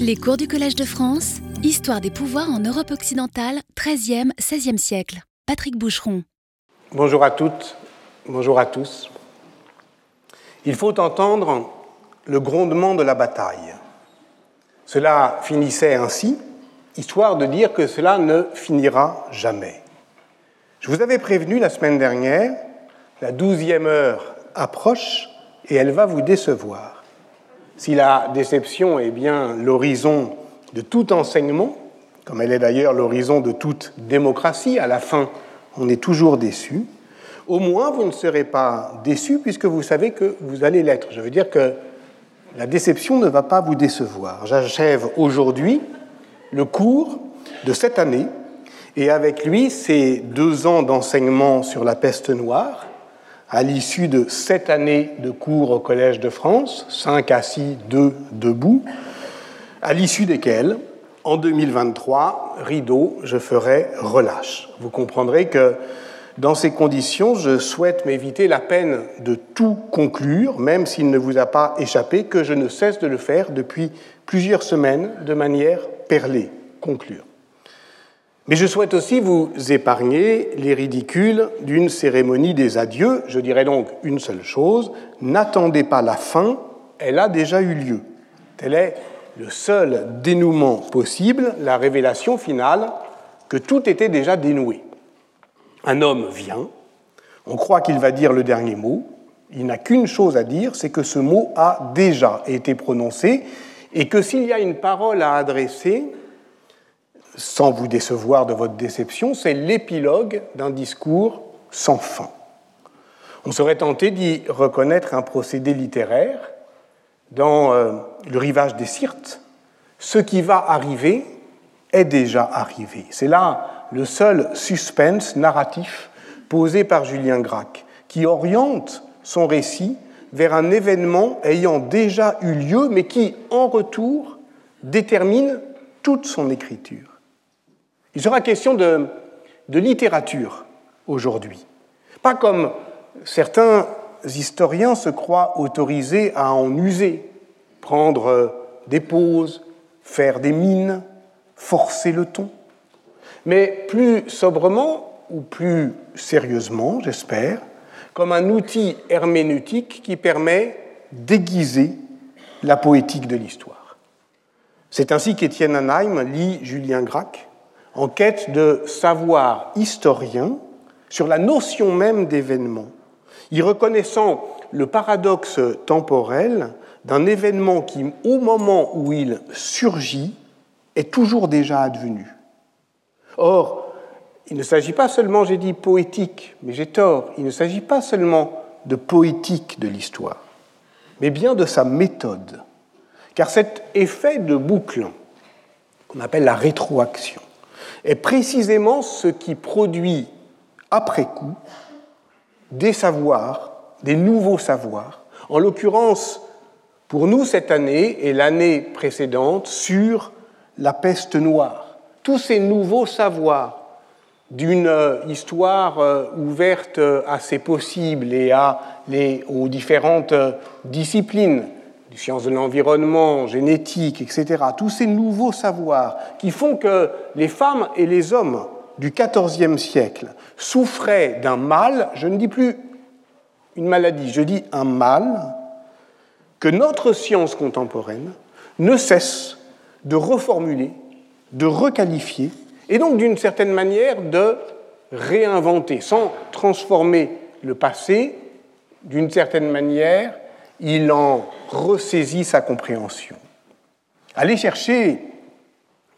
Les cours du Collège de France, Histoire des pouvoirs en Europe occidentale, 13e, 16e siècle. Patrick Boucheron. Bonjour à toutes, bonjour à tous. Il faut entendre le grondement de la bataille. Cela finissait ainsi, histoire de dire que cela ne finira jamais. Je vous avais prévenu la semaine dernière, la douzième heure approche et elle va vous décevoir. Si la déception est bien l'horizon de tout enseignement, comme elle est d'ailleurs l'horizon de toute démocratie, à la fin on est toujours déçu, au moins vous ne serez pas déçu puisque vous savez que vous allez l'être. Je veux dire que la déception ne va pas vous décevoir. J'achève aujourd'hui le cours de cette année et avec lui ces deux ans d'enseignement sur la peste noire à l'issue de sept années de cours au Collège de France, cinq assis, deux debout, à l'issue desquels, en 2023, rideau, je ferai relâche. Vous comprendrez que dans ces conditions, je souhaite m'éviter la peine de tout conclure, même s'il ne vous a pas échappé que je ne cesse de le faire depuis plusieurs semaines de manière perlée, conclure. Mais je souhaite aussi vous épargner les ridicules d'une cérémonie des adieux. Je dirais donc une seule chose, n'attendez pas la fin, elle a déjà eu lieu. Tel est le seul dénouement possible, la révélation finale que tout était déjà dénoué. Un homme vient, on croit qu'il va dire le dernier mot, il n'a qu'une chose à dire, c'est que ce mot a déjà été prononcé et que s'il y a une parole à adresser, sans vous décevoir de votre déception, c'est l'épilogue d'un discours sans fin. On serait tenté d'y reconnaître un procédé littéraire dans euh, le rivage des Sirtes. Ce qui va arriver est déjà arrivé. C'est là le seul suspense narratif posé par Julien Gracq, qui oriente son récit vers un événement ayant déjà eu lieu, mais qui, en retour, détermine toute son écriture. Il sera question de, littérature aujourd'hui. Pas comme certains historiens se croient autorisés à en user, prendre des pauses, faire des mines, forcer le ton, mais plus sobrement ou plus sérieusement, j'espère, comme un outil herméneutique qui permet d'aiguiser la poétique de l'histoire. C'est ainsi qu'Étienne Anheim lit Julien Gracq en quête de savoir historien sur la notion même d'événement, y reconnaissant le paradoxe temporel d'un événement qui, au moment où il surgit, est toujours déjà advenu. Or, il ne s'agit pas seulement, j'ai dit poétique, mais j'ai tort, il ne s'agit pas seulement de poétique de l'histoire, mais bien de sa méthode. Car cet effet de boucle, qu'on appelle la rétroaction, est précisément ce qui produit après coup des savoirs, des nouveaux savoirs. En l'occurrence, pour nous cette année et l'année précédente, sur la peste noire. Tous ces nouveaux savoirs d'une histoire euh, ouverte à ses possibles et à les, aux différentes disciplines des sciences de l'environnement, génétique, etc., tous ces nouveaux savoirs qui font que les femmes et les hommes du XIVe siècle souffraient d'un mal, je ne dis plus une maladie, je dis un mal, que notre science contemporaine ne cesse de reformuler, de requalifier, et donc d'une certaine manière de réinventer, sans transformer le passé, d'une certaine manière, il en ressaisit sa compréhension. Aller chercher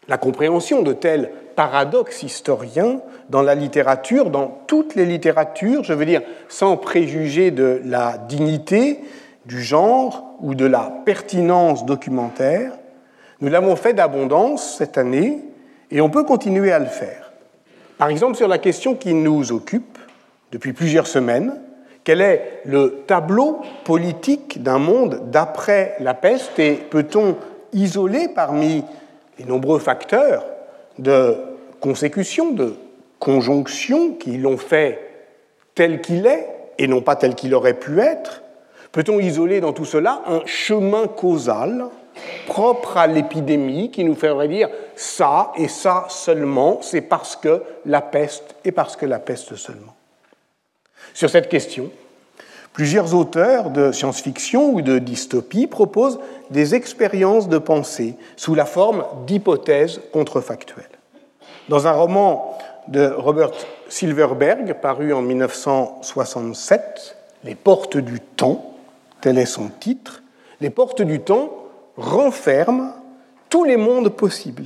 la compréhension de tels paradoxes historiens dans la littérature, dans toutes les littératures, je veux dire sans préjuger de la dignité, du genre ou de la pertinence documentaire, nous l'avons fait d'abondance cette année et on peut continuer à le faire. Par exemple sur la question qui nous occupe depuis plusieurs semaines, quel est le tableau politique d'un monde d'après la peste et peut-on isoler parmi les nombreux facteurs de consécution, de conjonction qui l'ont fait tel qu'il est et non pas tel qu'il aurait pu être? Peut-on isoler dans tout cela un chemin causal propre à l'épidémie qui nous ferait dire ça et ça seulement, c'est parce que la peste et parce que la peste seulement? Sur cette question, plusieurs auteurs de science-fiction ou de dystopie proposent des expériences de pensée sous la forme d'hypothèses contrefactuelles. Dans un roman de Robert Silverberg, paru en 1967, Les portes du temps, tel est son titre, Les portes du temps renferment tous les mondes possibles,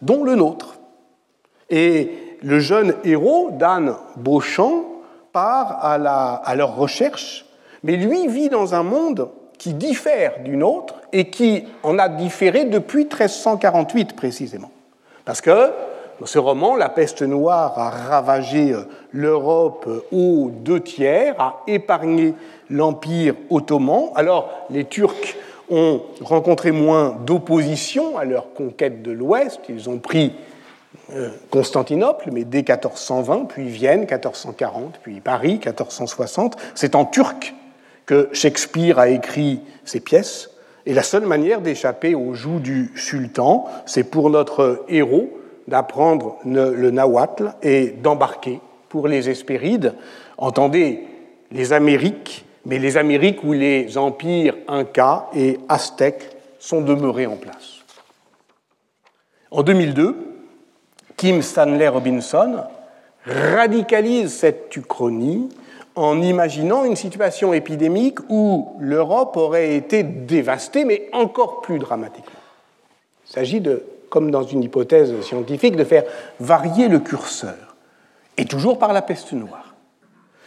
dont le nôtre. Et le jeune héros, Dan Beauchamp, part à, à leur recherche, mais lui vit dans un monde qui diffère d'une autre et qui en a différé depuis 1348 précisément. Parce que dans ce roman, la peste noire a ravagé euh, l'Europe euh, aux deux tiers, a épargné l'Empire ottoman. Alors les Turcs ont rencontré moins d'opposition à leur conquête de l'Ouest. Ils ont pris Constantinople, mais dès 1420, puis Vienne 1440, puis Paris 1460. C'est en turc que Shakespeare a écrit ses pièces. Et la seule manière d'échapper aux joues du sultan, c'est pour notre héros d'apprendre le nahuatl et d'embarquer pour les Hespérides. Entendez les Amériques, mais les Amériques où les empires incas et aztèques sont demeurés en place. En 2002, Kim Stanley Robinson radicalise cette uchronie en imaginant une situation épidémique où l'Europe aurait été dévastée, mais encore plus dramatiquement. Il s'agit de comme dans une hypothèse scientifique, de faire varier le curseur, et toujours par la peste noire.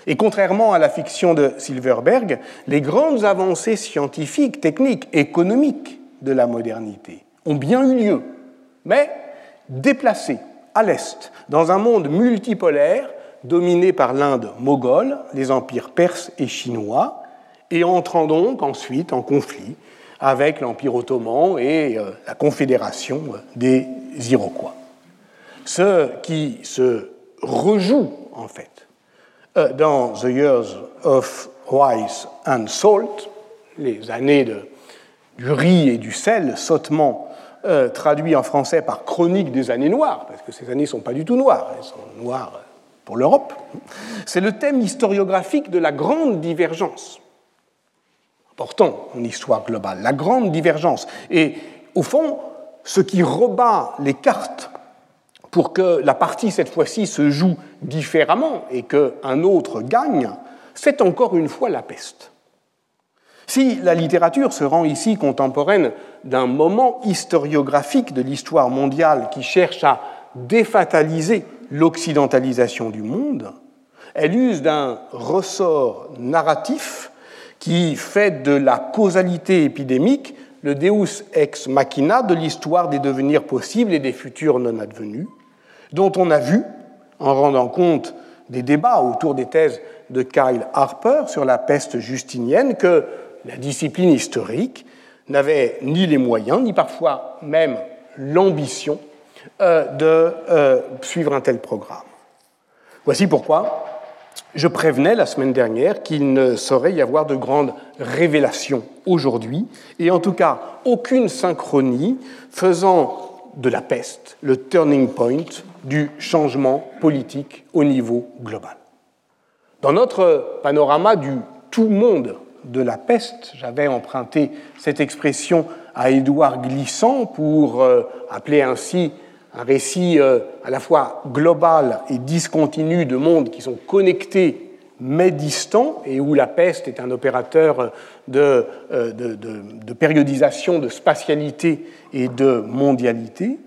Et contrairement à la fiction de Silverberg, les grandes avancées scientifiques, techniques, économiques de la modernité ont bien eu lieu, mais déplacées à l'est, dans un monde multipolaire dominé par l'Inde moghole, les empires perses et chinois, et entrant donc ensuite en conflit avec l'Empire ottoman et euh, la Confédération des Iroquois. Ce qui se rejoue, en fait, euh, dans The Years of Rice and Salt, les années du riz et du sel, sottement euh, traduit en français par Chronique des années noires, parce que ces années ne sont pas du tout noires, elles sont noires pour l'Europe, c'est le thème historiographique de la grande divergence important en histoire globale, la grande divergence. Et au fond, ce qui rebat les cartes pour que la partie, cette fois-ci, se joue différemment et qu'un autre gagne, c'est encore une fois la peste. Si la littérature se rend ici contemporaine d'un moment historiographique de l'histoire mondiale qui cherche à défataliser l'occidentalisation du monde, elle use d'un ressort narratif qui fait de la causalité épidémique le deus ex machina de l'histoire des devenirs possibles et des futurs non advenus, dont on a vu, en rendant compte des débats autour des thèses de Kyle Harper sur la peste justinienne, que la discipline historique n'avait ni les moyens, ni parfois même l'ambition euh, de euh, suivre un tel programme. Voici pourquoi je prévenais la semaine dernière qu'il ne saurait y avoir de grandes révélations aujourd'hui, et en tout cas aucune synchronie faisant de la peste le turning point du changement politique au niveau global. Dans notre panorama du tout monde de la peste, j'avais emprunté cette expression à Édouard Glissant pour euh, appeler ainsi un récit euh, à la fois global et discontinu de mondes qui sont connectés mais distants et où la peste est un opérateur de, euh, de, de, périodisation, de spatialité et de mondialité.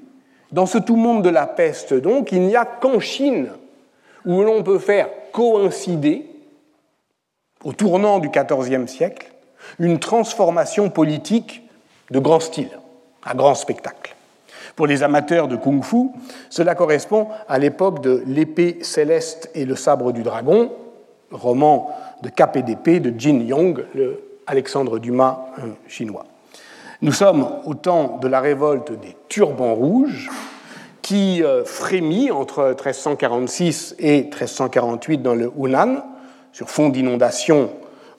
Dans ce tout monde de la peste, donc, il n'y a qu'en Chine où l'on peut faire coïncider, au tournant du XIVe siècle, une transformation politique de grand style, à grand spectacle. Pour les amateurs de kung-fu, cela correspond à l'époque de l'épée céleste et le sabre du dragon, roman de cap et d'épée de Jin Yong, le Alexandre Dumas chinois. Nous sommes au temps de la révolte des turbans rouges qui euh, frémit entre 1346 et 1348 dans le Hunan, sur fond d'inondation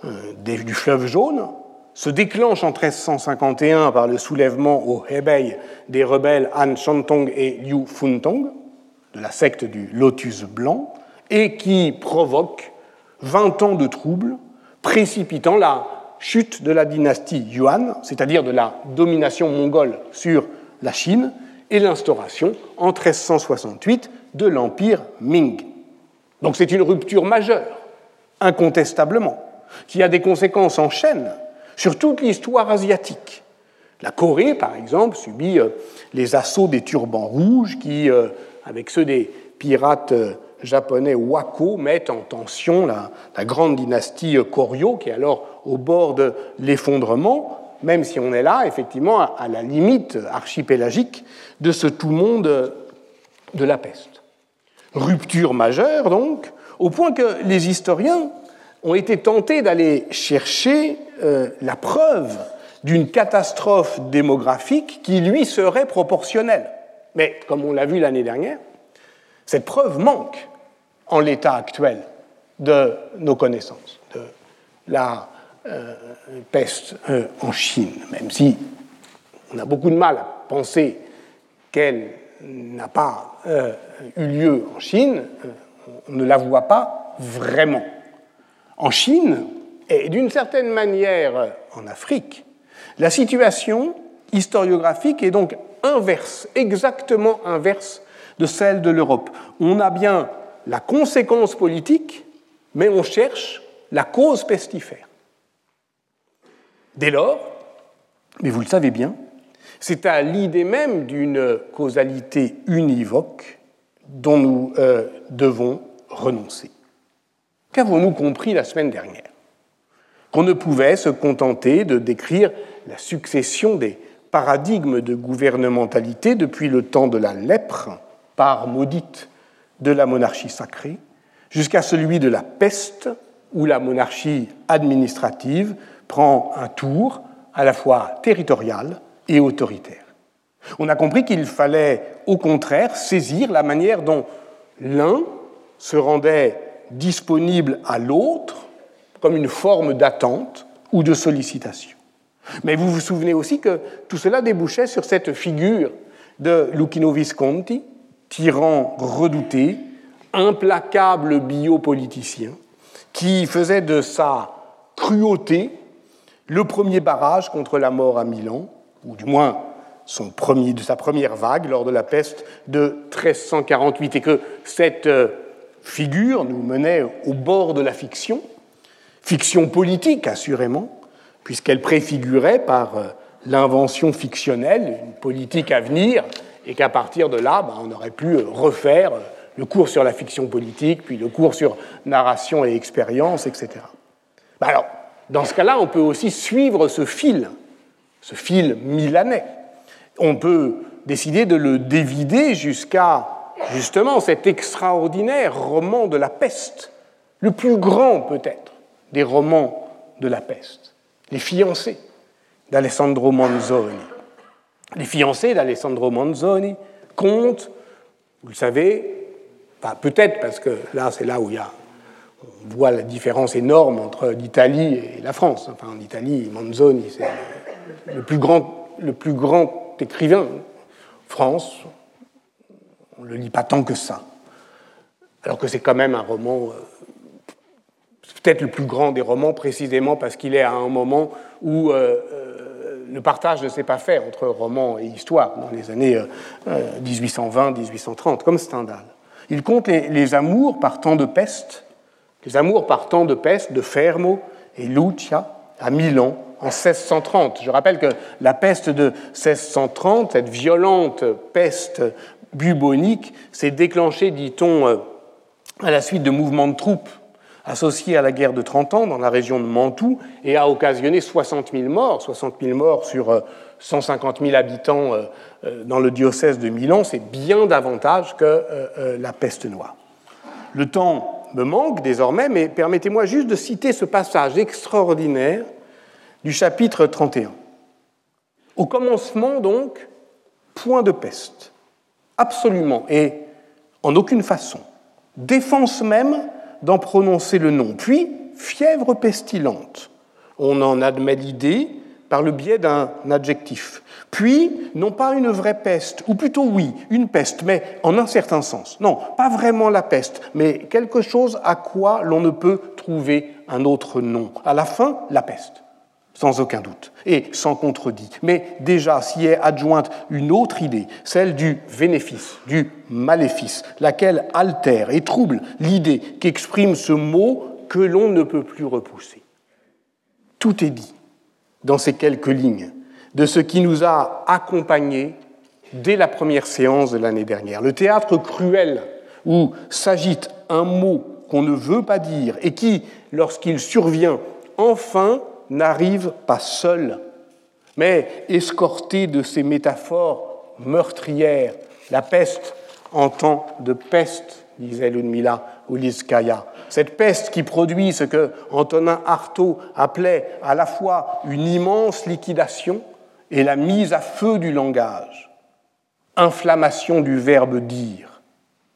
euh, du fleuve jaune, se déclenche en 1351 par le soulèvement au Hebei des rebelles Han Shantong et Liu Funtong, de la secte du Lotus Blanc, et qui provoque 20 ans de troubles, précipitant la chute de la dynastie Yuan, c'est-à-dire de la domination mongole sur la Chine, et l'instauration en 1368 de l'empire Ming. Donc c'est une rupture majeure, incontestablement, qui a des conséquences en chaîne sur toute l'histoire asiatique. La Corée, par exemple, subit euh, les assauts des turbans rouges qui, euh, avec ceux des pirates euh, japonais Wako, mettent en tension la, grande dynastie Koryo, qui est alors au bord de l'effondrement, même si on est là, effectivement, à la limite archipélagique de ce tout monde de la peste. Rupture majeure, donc, au point que les historiens ont été tentés d'aller chercher euh, la preuve d'une catastrophe démographique qui lui serait proportionnelle. Mais comme on l'a vu l'année dernière, cette preuve manque en l'état actuel de nos connaissances, de la euh, peste euh, en Chine, même si on a beaucoup de mal à penser qu'elle n'a pas eu lieu en Chine, on ne la voit pas vraiment. En Chine, et d'une certaine manière en Afrique, la situation historiographique est donc inverse, exactement inverse de celle de l'Europe. On a bien la conséquence politique, mais on cherche la cause pestifère. Dès lors, mais vous le savez bien, c'est à l'idée même d'une causalité univoque dont nous euh, devons renoncer. Qu'avons-nous compris la semaine dernière? Qu'on ne pouvait se contenter de décrire la succession des paradigmes de gouvernementalité depuis le temps de la lèpre, part maudite de la monarchie sacrée, jusqu'à celui de la peste, où la monarchie administrative prend un tour à la fois territorial et autoritaire. On a compris qu'il fallait au contraire saisir la manière dont l'un se rendait disponible à l'autre comme une forme d'attente ou de sollicitation. Mais vous vous souvenez aussi que tout cela débouchait sur cette figure de Lucchino Visconti, tyran redouté, implacable biopoliticien, qui faisait de sa cruauté le premier barrage contre la mort à Milan, ou du moins son premier, de sa première vague lors de la peste de 1348, et que cette euh, figure nous menait au bord de la fiction, fiction politique assurément, puisqu'elle préfigurait par euh, l'invention fictionnelle une politique à venir, et qu'à partir de là, bah, on aurait pu euh, refaire le cours sur la fiction politique, puis le cours sur narration et expérience, etc. Bah, alors, dans ce cas-là, on peut aussi suivre ce fil, ce fil milanais. On peut décider de le dévider jusqu'à justement cet extraordinaire roman de la peste, le plus grand peut-être des romans de la peste, Les fiancés d'Alessandro Manzoni. Les fiancés d'Alessandro Manzoni comptent, vous le savez, peut-être parce que là c'est là où il y a, on voit la différence énorme entre l'Italie et la France. Enfin, en Italie, Manzoni, c'est le plus grand, le plus grand écrivain. France, on ne le lit pas tant que ça. Alors que c'est quand même un roman, euh, peut-être le plus grand des romans, précisément parce qu'il est à un moment où euh, euh, le partage ne s'est pas fait entre roman et histoire, dans les années 1820-1830, comme Stendhal. Il compte les, amours par temps de peste, les amours par temps de peste de Fermo et Lucia à Milan en 1630. Je rappelle que la peste de 1630, cette violente peste bubonique s'est déclenché, dit-on, euh, à la suite de mouvements de troupes associés à la guerre de 30 ans dans la région de Mantoue et a occasionné 60 000 morts, 60 000 morts sur 150 euh, 000 habitants euh, dans le diocèse de Milan, c'est bien davantage que la peste noire. Le temps me manque désormais, mais permettez-moi juste de citer ce passage extraordinaire du chapitre 31. Au commencement, donc, point de peste absolument et en aucune façon, défense même d'en prononcer le nom, puis fièvre pestilente, On en admet l'idée par le biais d'un adjectif. Puis, non pas une vraie peste, ou plutôt oui, une peste, mais en un certain sens. Non, pas vraiment la peste, mais quelque chose à quoi l'on ne peut trouver un autre nom. À la fin, la peste, sans aucun doute, et sans contredit. Mais déjà s'y est adjointe une autre idée, celle du bénéfice, du maléfice, laquelle altère et trouble l'idée qu'exprime ce mot que l'on ne peut plus repousser. Tout est dit dans ces quelques lignes de ce qui nous a accompagnés dès la première séance de l'année dernière. Le théâtre cruel où s'agite un mot qu'on ne veut pas dire et qui, lorsqu'il survient, enfin n'arrive pas seul, mais escorté de ces métaphores meurtrières. La peste en temps de peste, disait Ludmila Uliskaya. Cette peste qui produit ce que Antonin Artaud appelait à la fois une immense liquidation et la mise à feu du langage, inflammation du verbe dire,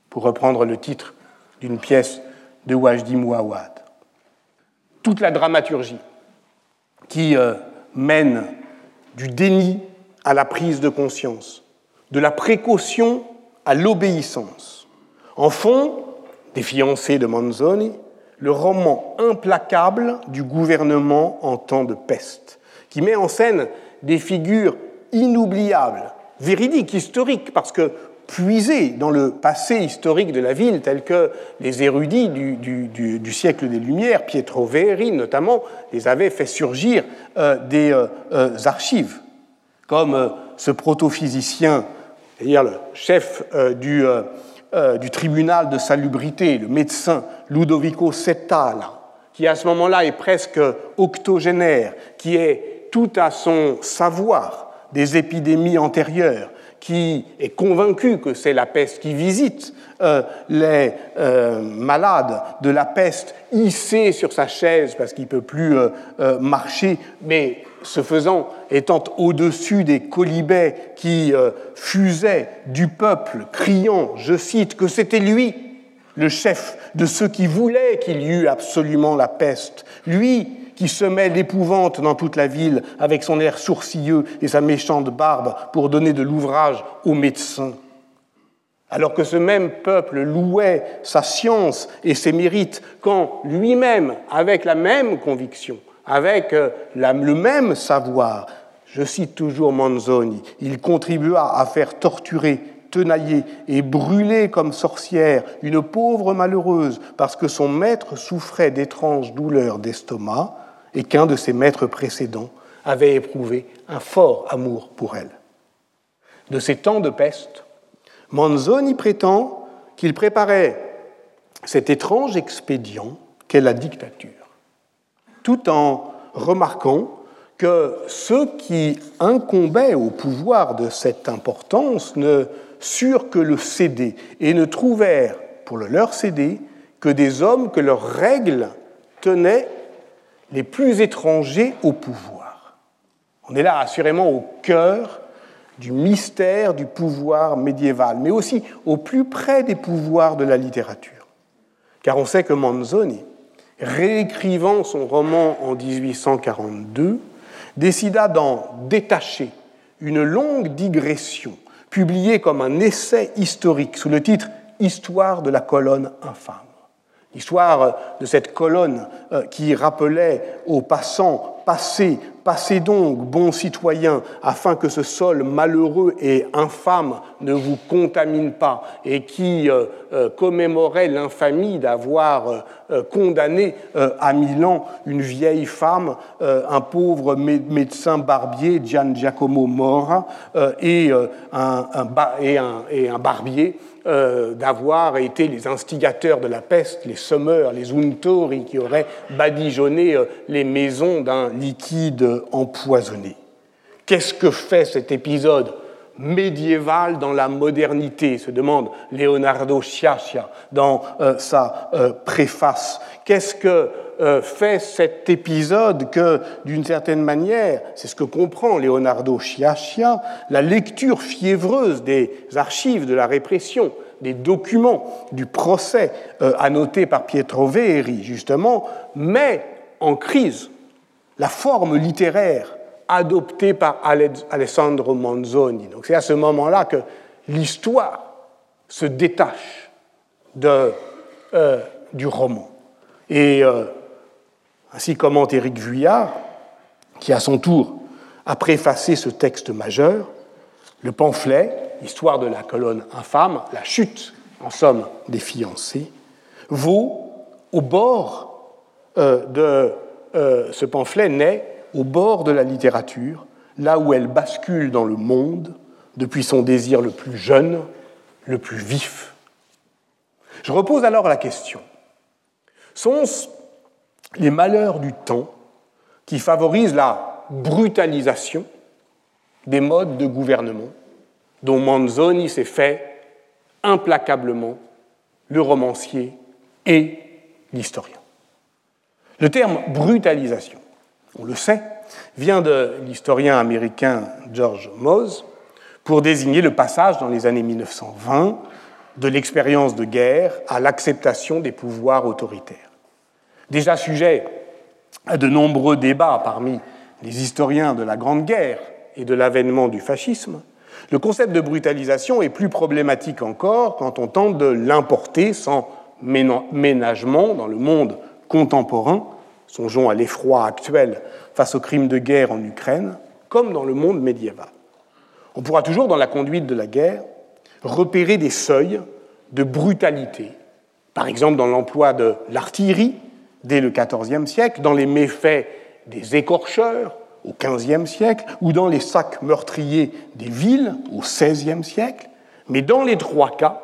pour reprendre le titre d'une pièce de Wajdi Mouawad. Toute la dramaturgie qui euh, mène du déni à la prise de conscience, de la précaution à l'obéissance. En fond, des fiancés de Manzoni, le roman implacable du gouvernement en temps de peste, qui met en scène des figures inoubliables, véridiques, historiques, parce que puisées dans le passé historique de la ville, tels que les érudits du, siècle des Lumières, Pietro Veri notamment, les avaient fait surgir euh, des euh, euh, archives, comme ce protophysicien, c'est-à-dire le chef du, du, tribunal de salubrité, le médecin Ludovico Setala, qui à ce moment-là est presque octogénaire, qui est tout à son savoir des épidémies antérieures, qui est convaincu que c'est la peste qui visite euh, les euh, malades de la peste, hissé sur sa chaise parce qu'il ne peut plus euh, marcher, mais ce faisant étant au-dessus des colibets qui fusaient du peuple, criant, je cite, que c'était lui, le chef de ceux qui voulaient qu'il y eût absolument la peste, lui qui semait l'épouvante dans toute la ville avec son air sourcilleux et sa méchante barbe pour donner de l'ouvrage aux médecins. Alors que ce même peuple louait sa science et ses mérites quand lui-même, avec la même conviction, avec euh, le même savoir, je cite toujours Manzoni, il contribua à faire torturer tenailler et brûler comme sorcière une pauvre malheureuse parce que son maître souffrait d'étranges douleurs d'estomac, et qu'un de ses maîtres précédents avait éprouvé un fort amour pour elle. De ces temps de peste, Manzoni prétend qu'il préparait cet étrange expédient qu'est la dictature, tout en remarquant que ceux qui incombaient au pouvoir de cette importance ne surent que le céder et ne trouvèrent pour le leur céder que des hommes que leurs règles tenaient les plus étrangers au pouvoir. On est là assurément au cœur du mystère du pouvoir médiéval, mais aussi au plus près des pouvoirs de la littérature. Car on sait que Manzoni, réécrivant son roman en 1842, décida d'en détacher une longue digression, publiée comme un essai historique sous le titre Histoire de la colonne infâme. L'histoire de cette colonne euh, qui rappelait aux passants Passez, passez donc, bons citoyens, afin que ce sol malheureux et infâme ne vous contamine pas, et qui euh, euh, commémorait l'infamie d'avoir condamné à Milan une vieille femme, un pauvre médecin barbier, Gian Giacomo Mora, et un barbier euh, d'avoir été les instigateurs de la peste, les sommeurs, les untori qui auraient badigeonné euh, les maisons d'un liquide empoisonné. Qu'est-ce que fait cet épisode médiéval dans la modernité se demande Leonardo Sciascia dans euh, sa préface. Qu'est-ce que fait cet épisode que, d'une certaine manière, c'est ce que comprend Leonardo Sciascia, la lecture fiévreuse des archives de la répression, des documents du procès euh, annoté par Pietro Veri, justement, met en crise la forme littéraire adoptée par Alessandro Manzoni. Donc c'est à ce moment-là que l'histoire se détache de, euh, du roman. Et euh, ainsi commente Éric Vuillard, qui à son tour a préfacé ce texte majeur, le pamphlet, Histoire de la colonne infâme, la chute, en somme, des fiancés, vaut au bord euh, de ce pamphlet naît au bord de la littérature, là où elle bascule dans le monde depuis son désir le plus jeune, le plus vif. Je repose alors la question. Sont-ce les malheurs du temps qui favorisent la brutalisation des modes de gouvernement dont Manzoni s'est fait implacablement le romancier et l'historien. Le terme brutalisation on le sait, vient de l'historien américain George Mose pour désigner le passage dans les années 1920 de l'expérience de guerre à l'acceptation des pouvoirs autoritaires. Déjà sujet à de nombreux débats parmi les historiens de la Grande Guerre et de l'avènement du fascisme, le concept de brutalisation est plus problématique encore quand on tente de l'importer sans ménagement dans le monde contemporain Songeons à l'effroi actuel face aux crimes de guerre en Ukraine, comme dans le monde médiéval. On pourra toujours, dans la conduite de la guerre, repérer des seuils de brutalité, par exemple dans l'emploi de l'artillerie dès le XIVe siècle, dans les méfaits des écorcheurs au XVe siècle, ou dans les sacs meurtriers des villes au XVIe siècle. Mais dans les trois cas,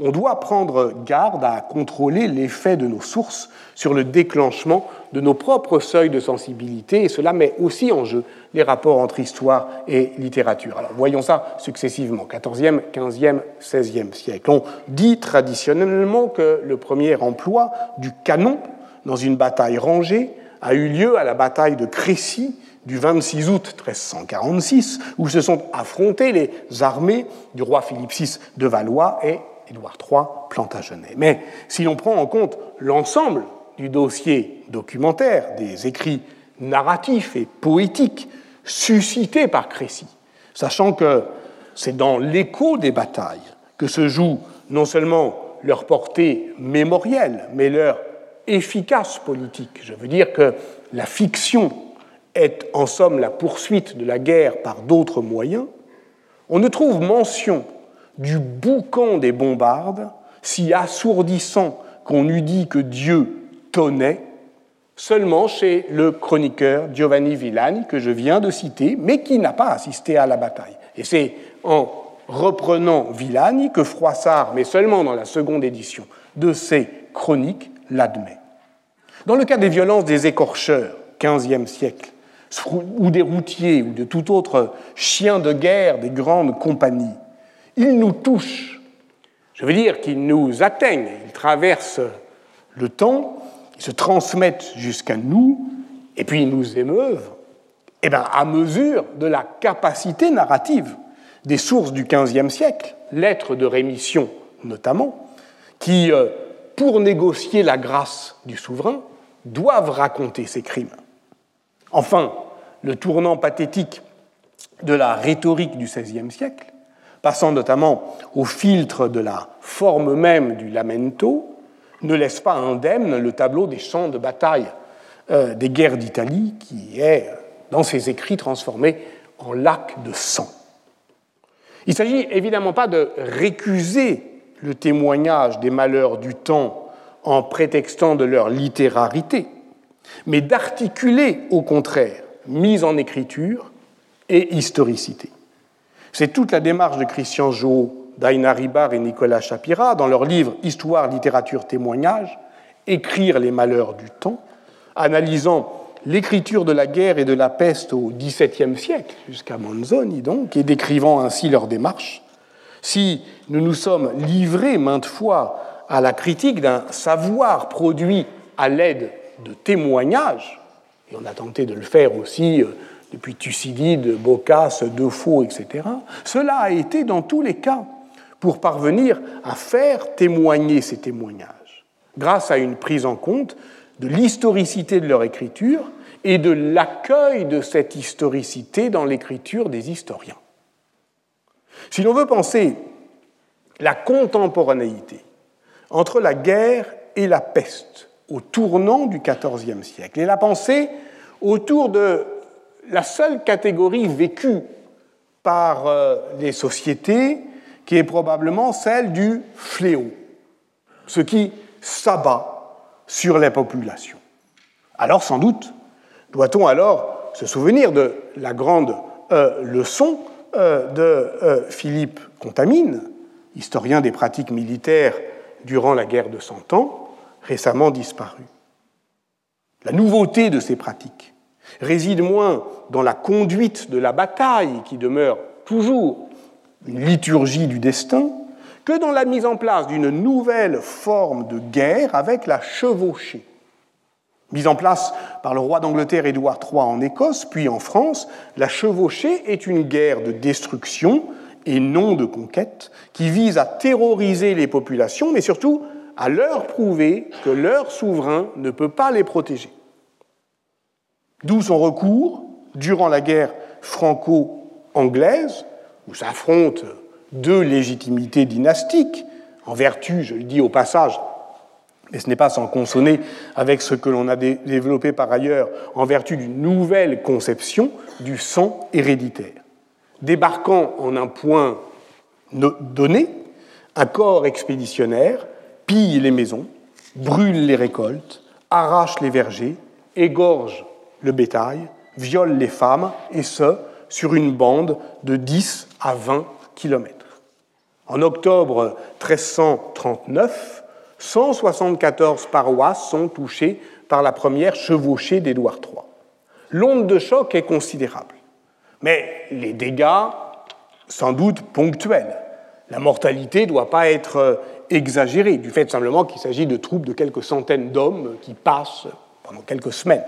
on doit prendre garde à contrôler l'effet de nos sources sur le déclenchement de nos propres seuils de sensibilité, et cela met aussi en jeu les rapports entre histoire et littérature. Alors voyons ça successivement, 14e, 15e, 16e siècle. On dit traditionnellement que le premier emploi du canon dans une bataille rangée a eu lieu à la bataille de Crécy du 26 août 1346, où se sont affrontées les armées du roi Philippe VI de Valois et Édouard III Plantagenet. Mais si l'on prend en compte l'ensemble du dossier documentaire, des écrits narratifs et poétiques suscités par Crécy, sachant que c'est dans l'écho des batailles que se joue non seulement leur portée mémorielle, mais leur efficace politique. Je veux dire que la fiction est en somme la poursuite de la guerre par d'autres moyens. On ne trouve mention du boucan des bombardes, si assourdissant qu'on eût dit que Dieu tonnait, seulement chez le chroniqueur Giovanni Villani, que je viens de citer, mais qui n'a pas assisté à la bataille. Et c'est en reprenant Villani que Froissart, mais seulement dans la seconde édition de ses chroniques, l'admet. Dans le cas des violences des écorcheurs, 15e siècle, ou des routiers, ou de tout autre chien de guerre des grandes compagnies, ils nous touchent. Je veux dire qu'ils nous atteignent, ils traversent le temps, ils se transmettent jusqu'à nous, et puis ils nous émeuvent, eh bien, à mesure de la capacité narrative des sources du XVe siècle, lettres de rémission notamment, qui, euh, pour négocier la grâce du souverain, doivent raconter ces crimes. Enfin, le tournant pathétique de la rhétorique du XVIe siècle passant notamment au filtre de la forme même du lamento, ne laisse pas indemne le tableau des champs de bataille euh, des guerres d'Italie, qui est, dans ses écrits, transformé en lac de sang. Il ne s'agit évidemment pas de récuser le témoignage des malheurs du temps en prétextant de leur littérarité, mais d'articuler au contraire mise en écriture et historicité. C'est toute la démarche de Christian Jo, d'Aina Ribar et Nicolas Chapira dans leur livre Histoire, littérature, témoignage, Écrire les malheurs du temps, analysant l'écriture de la guerre et de la peste au XVIIe siècle, jusqu'à Manzoni donc, et décrivant ainsi leur démarche. Si nous nous sommes livrés maintes fois à la critique d'un savoir produit à l'aide de témoignages, et on a tenté de le faire aussi euh, depuis Thucydide, Boccace, Defoe, etc. Cela a été dans tous les cas pour parvenir à faire témoigner ces témoignages, grâce à une prise en compte de l'historicité de leur écriture et de l'accueil de cette historicité dans l'écriture des historiens. Si l'on veut penser la contemporanéité entre la guerre et la peste au tournant du XIVe siècle, et la penser autour de la seule catégorie vécue par euh, les sociétés, qui est probablement celle du fléau, ce qui s'abat sur les populations. Alors sans doute, doit-on alors se souvenir de la grande euh, leçon euh, de Philippe Contamine, historien des pratiques militaires durant la guerre de Cent Ans, récemment disparu. La nouveauté de ces pratiques réside moins dans la conduite de la bataille, qui demeure toujours une liturgie du destin, que dans la mise en place d'une nouvelle forme de guerre avec la chevauchée. Mise en place par le roi d'Angleterre Édouard III en Écosse, puis en France, la chevauchée est une guerre de destruction et non de conquête qui vise à terroriser les populations, mais surtout à leur prouver que leur souverain ne peut pas les protéger. D'où son recours, durant la guerre franco-anglaise, où s'affrontent deux légitimités dynastiques, en vertu, je le dis au passage, mais ce n'est pas sans consonner avec ce que l'on a développé par ailleurs, en vertu d'une nouvelle conception du sang héréditaire. Débarquant en un point donné, un corps expéditionnaire pille les maisons, brûle les récoltes, arrache les vergers, égorge le bétail, viole les femmes, et ce, sur une bande de 10 à 20 kilomètres. En octobre 1339, 174 paroisses sont touchées par la première chevauchée d'Édouard III. L'onde de choc est considérable, mais les dégâts, sans doute ponctuels. La mortalité ne doit pas être exagéré, du fait simplement qu'il s'agit de troupes de quelques centaines d'hommes qui passent pendant quelques semaines.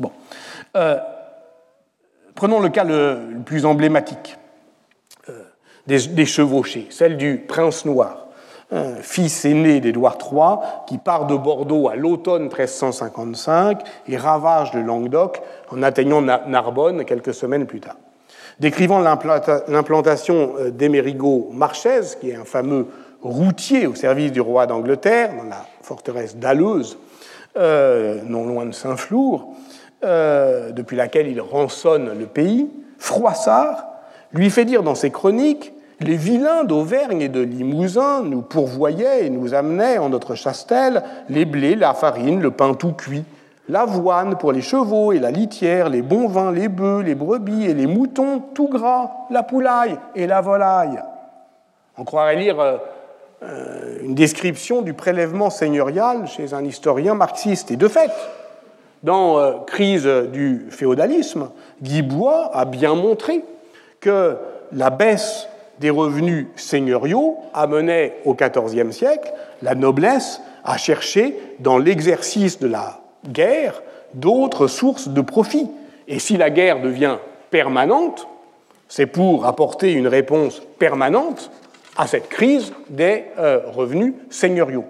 Bon. Euh, prenons le cas le, plus emblématique euh, des, chevauchés, celle du prince noir, fils aîné d'Édouard III, qui part de Bordeaux à l'automne 1355 et ravage le Languedoc en atteignant Narbonne quelques semaines plus tard. Décrivant l'implantation euh, d'Emerigo Marchez, qui est un fameux routier au service du roi d'Angleterre, dans la forteresse d'Alleuse, euh, non loin de Saint-Flour, euh, depuis laquelle il rançonne le pays, Froissart lui fait dire dans ses chroniques Les vilains d'Auvergne et de Limousin nous pourvoyaient et nous amenaient en notre chastel les blés, la farine, le pain tout cuit, l'avoine pour les chevaux et la litière, les bons vins, les bœufs, les brebis et les moutons tout gras, la poulaille et la volaille. On croirait lire euh, euh, une description du prélèvement seigneurial chez un historien marxiste. Et de fait, dans euh, Crise du féodalisme, Guy Bois a bien montré que la baisse des revenus seigneuriaux amenait au XIVe siècle la noblesse à chercher dans l'exercice de la guerre d'autres sources de profit. Et si la guerre devient permanente, c'est pour apporter une réponse permanente à cette crise des euh, revenus seigneuriaux.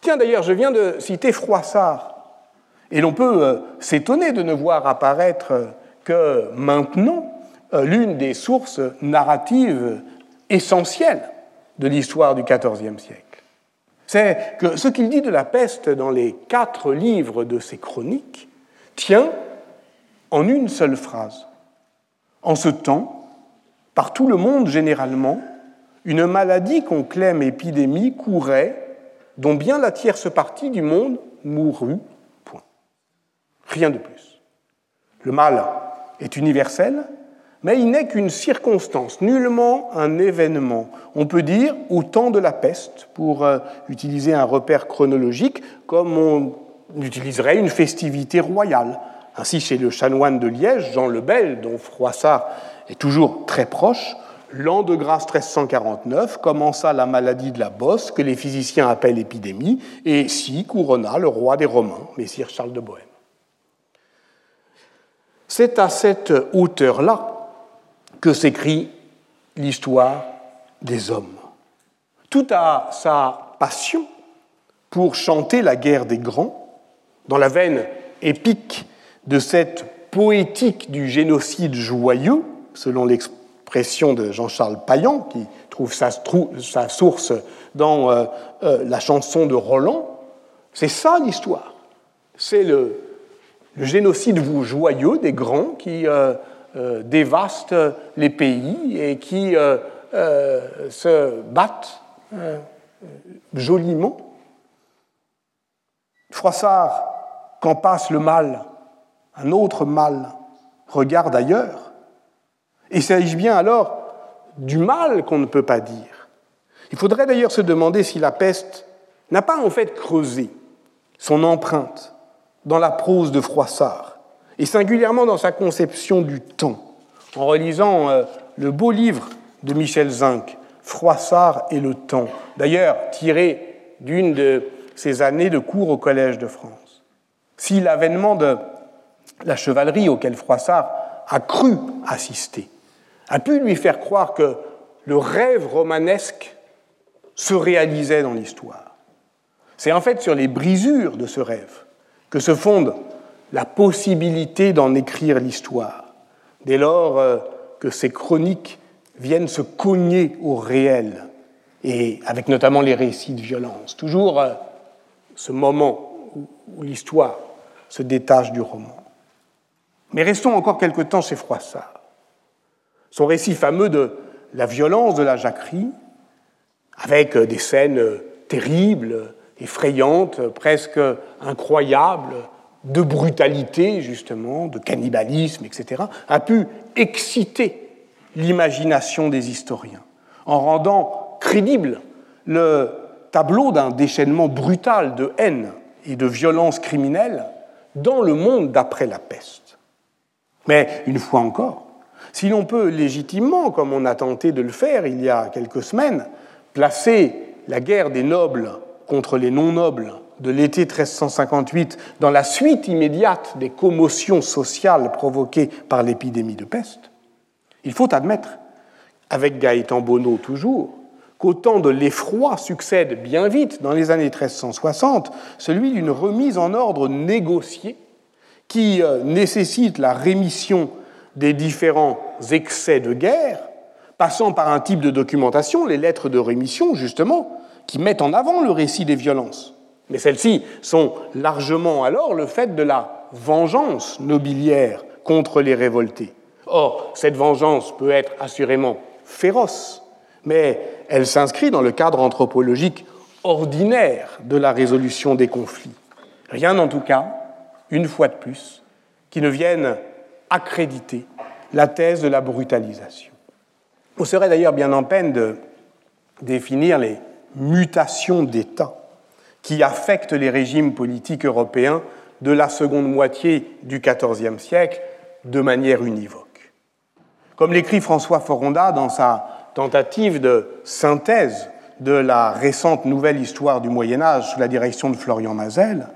Tiens, d'ailleurs, je viens de citer Froissart, et l'on peut euh, s'étonner de ne voir apparaître euh, que maintenant l'une des sources narratives essentielles de l'histoire du XIVe siècle. C'est que ce qu'il dit de la peste dans les quatre livres de ses chroniques tient en une seule phrase. En ce temps, par tout le monde généralement, une maladie qu'on clame épidémie courait, dont bien la tierce partie du monde mourut. Rien de plus. Le mal est universel, mais il n'est qu'une circonstance, nullement un événement. On peut dire au temps de la peste, pour euh, utiliser un repère chronologique, comme on utiliserait une festivité royale. Ainsi, chez le chanoine de Liège, Jean le Bel, dont Froissart est toujours très proche, l'an de grâce 1349 commença la maladie de la bosse que les physiciens appellent épidémie, et s'y couronna le roi des Romains, Messire Charles de Bohême. C'est à cette hauteur-là que s'écrit l'histoire des hommes. Tout a sa passion pour chanter la guerre des grands, dans la veine épique de cette poétique du génocide joyeux, selon l'expression de Jean-Charles Payan, qui trouve sa, sa source dans euh, euh, la chanson de Roland. C'est ça l'histoire. C'est le, génocide joyeux des grands qui euh, dévastent les pays et qui se battent joliment. Froissart, quand passe le mal, un autre mal regarde ailleurs. Il s'agit bien alors du mal qu'on ne peut pas dire? Il faudrait d'ailleurs se demander si la peste n'a pas en fait creusé son empreinte dans la prose de Froissart, et singulièrement dans sa conception du temps. En relisant euh, le beau livre de Michel Zinc, Froissart et le temps, d'ailleurs tiré d'une de ses années de cours au Collège de France. Si l'avènement de la chevalerie auquel Froissart a cru assister a pu lui faire croire que le rêve romanesque se réalisait dans l'histoire. C'est en fait sur les brisures de ce rêve que se fonde la possibilité d'en écrire l'histoire, dès lors euh, que ces chroniques viennent se cogner au réel, et avec notamment les récits de violence. Toujours euh, ce moment où l'histoire se détache du roman. Mais restons encore quelque temps chez Froissart. Son récit fameux de la violence de la jacquerie, avec des scènes terribles, effrayantes, presque incroyables, de brutalité, justement, de cannibalisme, etc., a pu exciter l'imagination des historiens, en rendant crédible le tableau d'un déchaînement brutal de haine et de violence criminelle dans le monde d'après la peste. Mais une fois encore, si l'on peut légitimement, comme on a tenté de le faire il y a quelques semaines, placer la guerre des nobles contre les non-nobles de l'été 1358 dans la suite immédiate des commotions sociales provoquées par l'épidémie de peste, il faut admettre, avec Gaëtan Bonneau toujours, qu'au temps de l'effroi succède bien vite, dans les années 1360, celui d'une remise en ordre négociée qui euh, nécessite la rémission des différents excès de guerre, passant par un type de documentation, les lettres de rémission, justement, qui mettent en avant le récit des violences. Mais celles-ci sont largement alors le fait de la vengeance nobiliaire contre les révoltés. Or, cette vengeance peut être assurément féroce, mais elle s'inscrit dans le cadre anthropologique ordinaire de la résolution des conflits. Rien en tout cas, une fois de plus, qui ne vienne accréditer la thèse de la brutalisation. On serait d'ailleurs bien en peine de définir les mutations d'État qui affectent les régimes politiques européens de la seconde moitié du XIVe siècle de manière univoque. Comme l'écrit François Foronda dans sa tentative de synthèse de la récente nouvelle histoire du Moyen Âge sous la direction de Florian Mazel,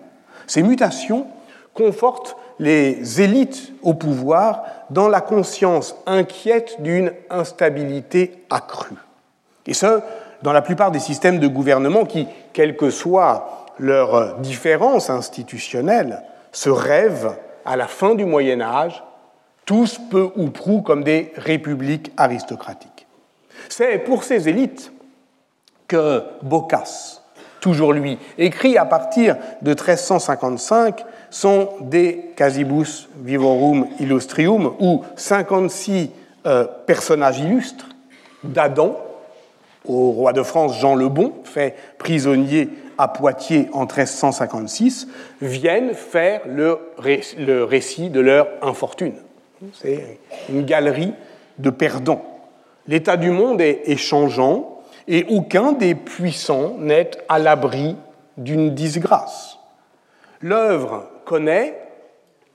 ces mutations confortent les élites au pouvoir dans la conscience inquiète d'une instabilité accrue. Et ce, dans la plupart des systèmes de gouvernement qui, quelle que soit leur différence institutionnelle, se rêvent à la fin du Moyen Âge, tous peu ou prou comme des républiques aristocratiques. C'est pour ces élites que Boccace, toujours lui, écrit à partir de 1355 son De Casibus Vivorum Illustrium, où 56 euh, personnages illustres d'Adam au roi de France Jean le Bon, fait prisonnier à Poitiers en 1356, viennent faire le, récit de leur infortune. C'est une galerie de perdants. L'état du monde est changeant et aucun des puissants n'est à l'abri d'une disgrâce. L'œuvre connaît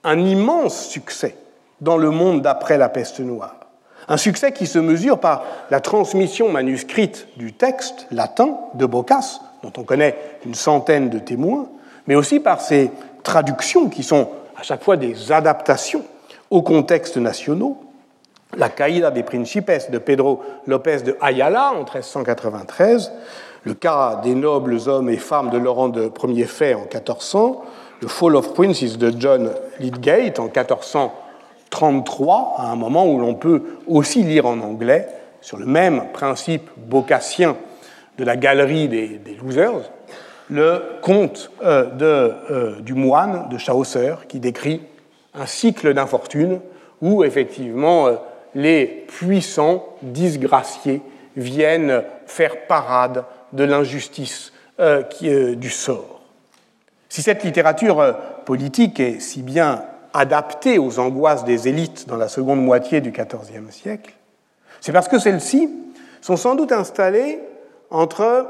un immense succès dans le monde d'après la peste noire. Un succès qui se mesure par la transmission manuscrite du texte latin de Boccace, dont on connaît une centaine de témoins, mais aussi par ses traductions qui sont à chaque fois des adaptations aux contextes nationaux. La Caïda des Principes de Pedro López de Ayala en 1393, le cas des nobles hommes et femmes de Laurent de Premier Fait en 1400, le Fall of Princes de John Lydgate en 1433, à un moment où l'on peut aussi lire en anglais, sur le même principe bocassien de la galerie des, losers, le conte euh, de, euh, du moine de Chaucer qui décrit un cycle d'infortune où effectivement euh, les puissants disgraciés viennent faire parade de l'injustice du sort. Si cette littérature politique est si bien adaptée aux angoisses des élites dans la seconde moitié du XIVe siècle, c'est parce que celles-ci sont sans doute installées entre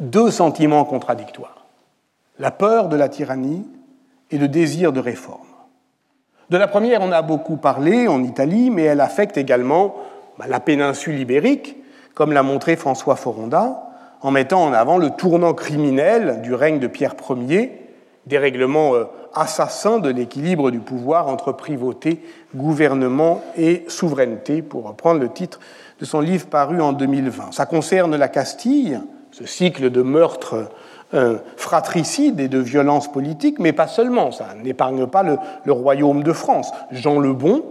deux sentiments contradictoires, la peur de la tyrannie et le désir de réforme. De la première, on a beaucoup parlé en Italie, mais elle affecte également bah, la péninsule ibérique, comme l'a montré François Foronda, en mettant en avant le tournant criminel du règne de Pierre Ier, des assassins de l'équilibre du pouvoir entre privauté, gouvernement et souveraineté, pour reprendre le titre de son livre paru en 2020. Ça concerne la Castille, ce cycle de meurtres euh, fratricides et de violences politiques, mais pas seulement, ça n'épargne pas le, le, royaume de France. Jean le Bon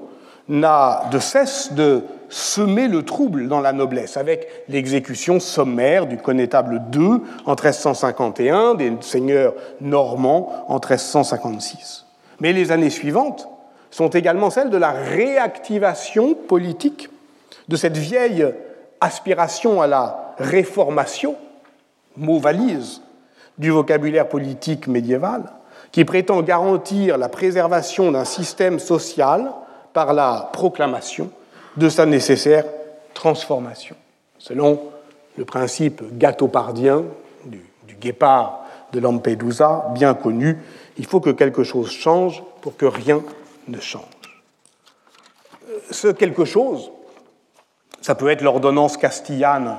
n'a de cesse de semer le trouble dans la noblesse, avec l'exécution sommaire du connétable II en 1351, des seigneurs normands en 1356. Mais les années suivantes sont également celles de la réactivation politique de cette vieille aspiration à la réformation, mot valise du vocabulaire politique médiéval, qui prétend garantir la préservation d'un système social par la proclamation de sa nécessaire transformation, selon le principe gatopardien du, du guépard de Lampedusa, bien connu, il faut que quelque chose change pour que rien ne change. Ce quelque chose, ça peut être l'ordonnance castillane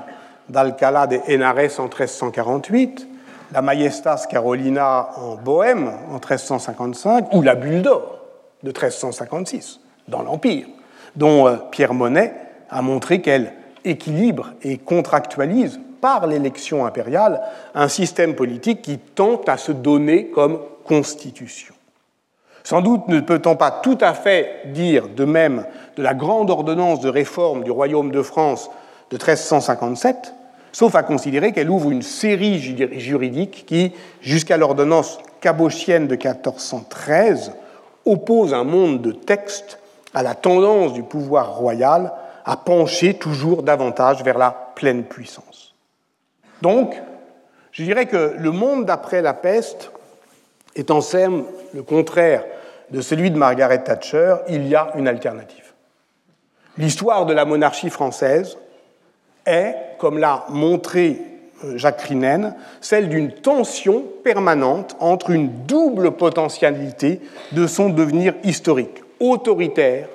d'Alcalá de Henares en 1348, la Majestas Carolina en Bohême en 1355, ou la Bulle d'or de 1356 dans l'Empire, dont euh, Pierre Monet a montré qu'elle équilibre et contractualise par l'élection impériale un système politique qui tente à se donner comme constitution. Sans doute ne peut-on pas tout à fait dire de même de la grande ordonnance de réforme du royaume de France de 1357, sauf à considérer qu'elle ouvre une série juridique qui, jusqu'à l'ordonnance cabochienne de 1413, oppose un monde de textes à la tendance du pouvoir royal à pencher toujours davantage vers la pleine puissance. Donc, je dirais que le monde d'après la peste est en somme le contraire de celui de Margaret Thatcher, il y a une alternative. L'histoire de la monarchie française est, comme l'a montré euh, Jacques Crinen, celle d'une tension permanente entre une double potentialité de son devenir historique, autoritaire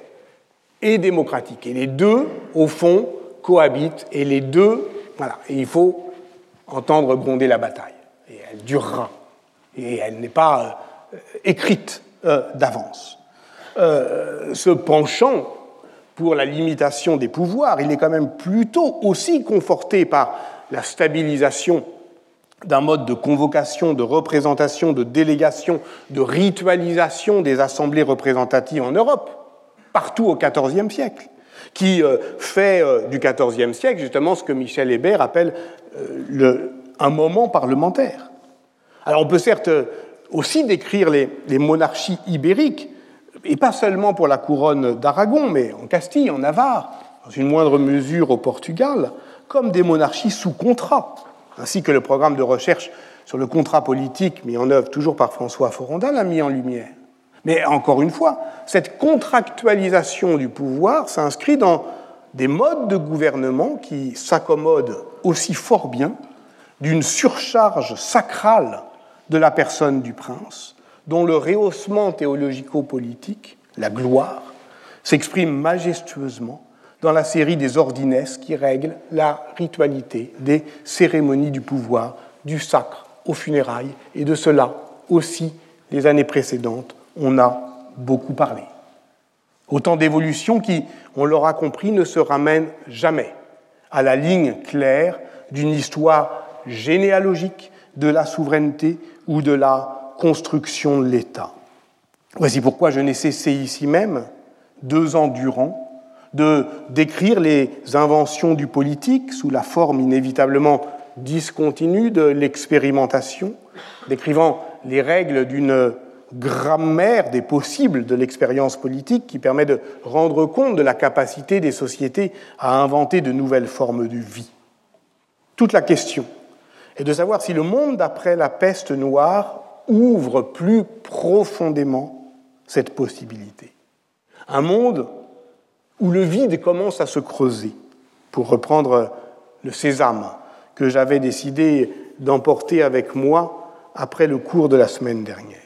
et démocratique. Et les deux, au fond, cohabitent, et les deux, voilà, et il faut entendre gronder la bataille. Et elle durera, et elle n'est pas euh, écrite euh, d'avance. Euh, ce penchant pour la limitation des pouvoirs, il est quand même plutôt aussi conforté par la stabilisation d'un mode de convocation, de représentation, de délégation, de ritualisation des assemblées représentatives en Europe, partout au XIVe siècle, qui euh, fait du XIVe siècle justement ce que Michel Hébert appelle le, un moment parlementaire. Alors on peut certes aussi décrire les, monarchies ibériques, et pas seulement pour la couronne d'Aragon, mais en Castille, en Navarre, dans une moindre mesure au Portugal, comme des monarchies sous contrat, ainsi que le programme de recherche sur le contrat politique mis en œuvre toujours par François Foronda l'a mis en lumière. Mais encore une fois, cette contractualisation du pouvoir s'inscrit dans des modes de gouvernement qui s'accommodent aussi fort bien d'une surcharge sacrale de la personne du prince, dont le rehaussement théologico-politique, la gloire, s'exprime majestueusement dans la série des ordinesses qui règlent la ritualité des cérémonies du pouvoir, du sacre aux funérailles, et de cela aussi, les années précédentes, on a beaucoup parlé. Autant d'évolutions qui, on l'aura compris, ne se ramènent jamais à la ligne claire d'une histoire généalogique de la souveraineté ou de la construction de l'État. Voici pourquoi je n'ai cessé ici même, deux ans durant, de décrire les inventions du politique sous la forme inévitablement discontinue de l'expérimentation, décrivant les règles d'une grammaire des possibles de l'expérience politique qui permet de rendre compte de la capacité des sociétés à inventer de nouvelles formes de vie. Toute la question est de savoir si le monde d'après la peste noire ouvre plus profondément cette possibilité. Un monde où le vide commence à se creuser, pour reprendre le sésame que j'avais décidé d'emporter avec moi après le cours de la semaine dernière.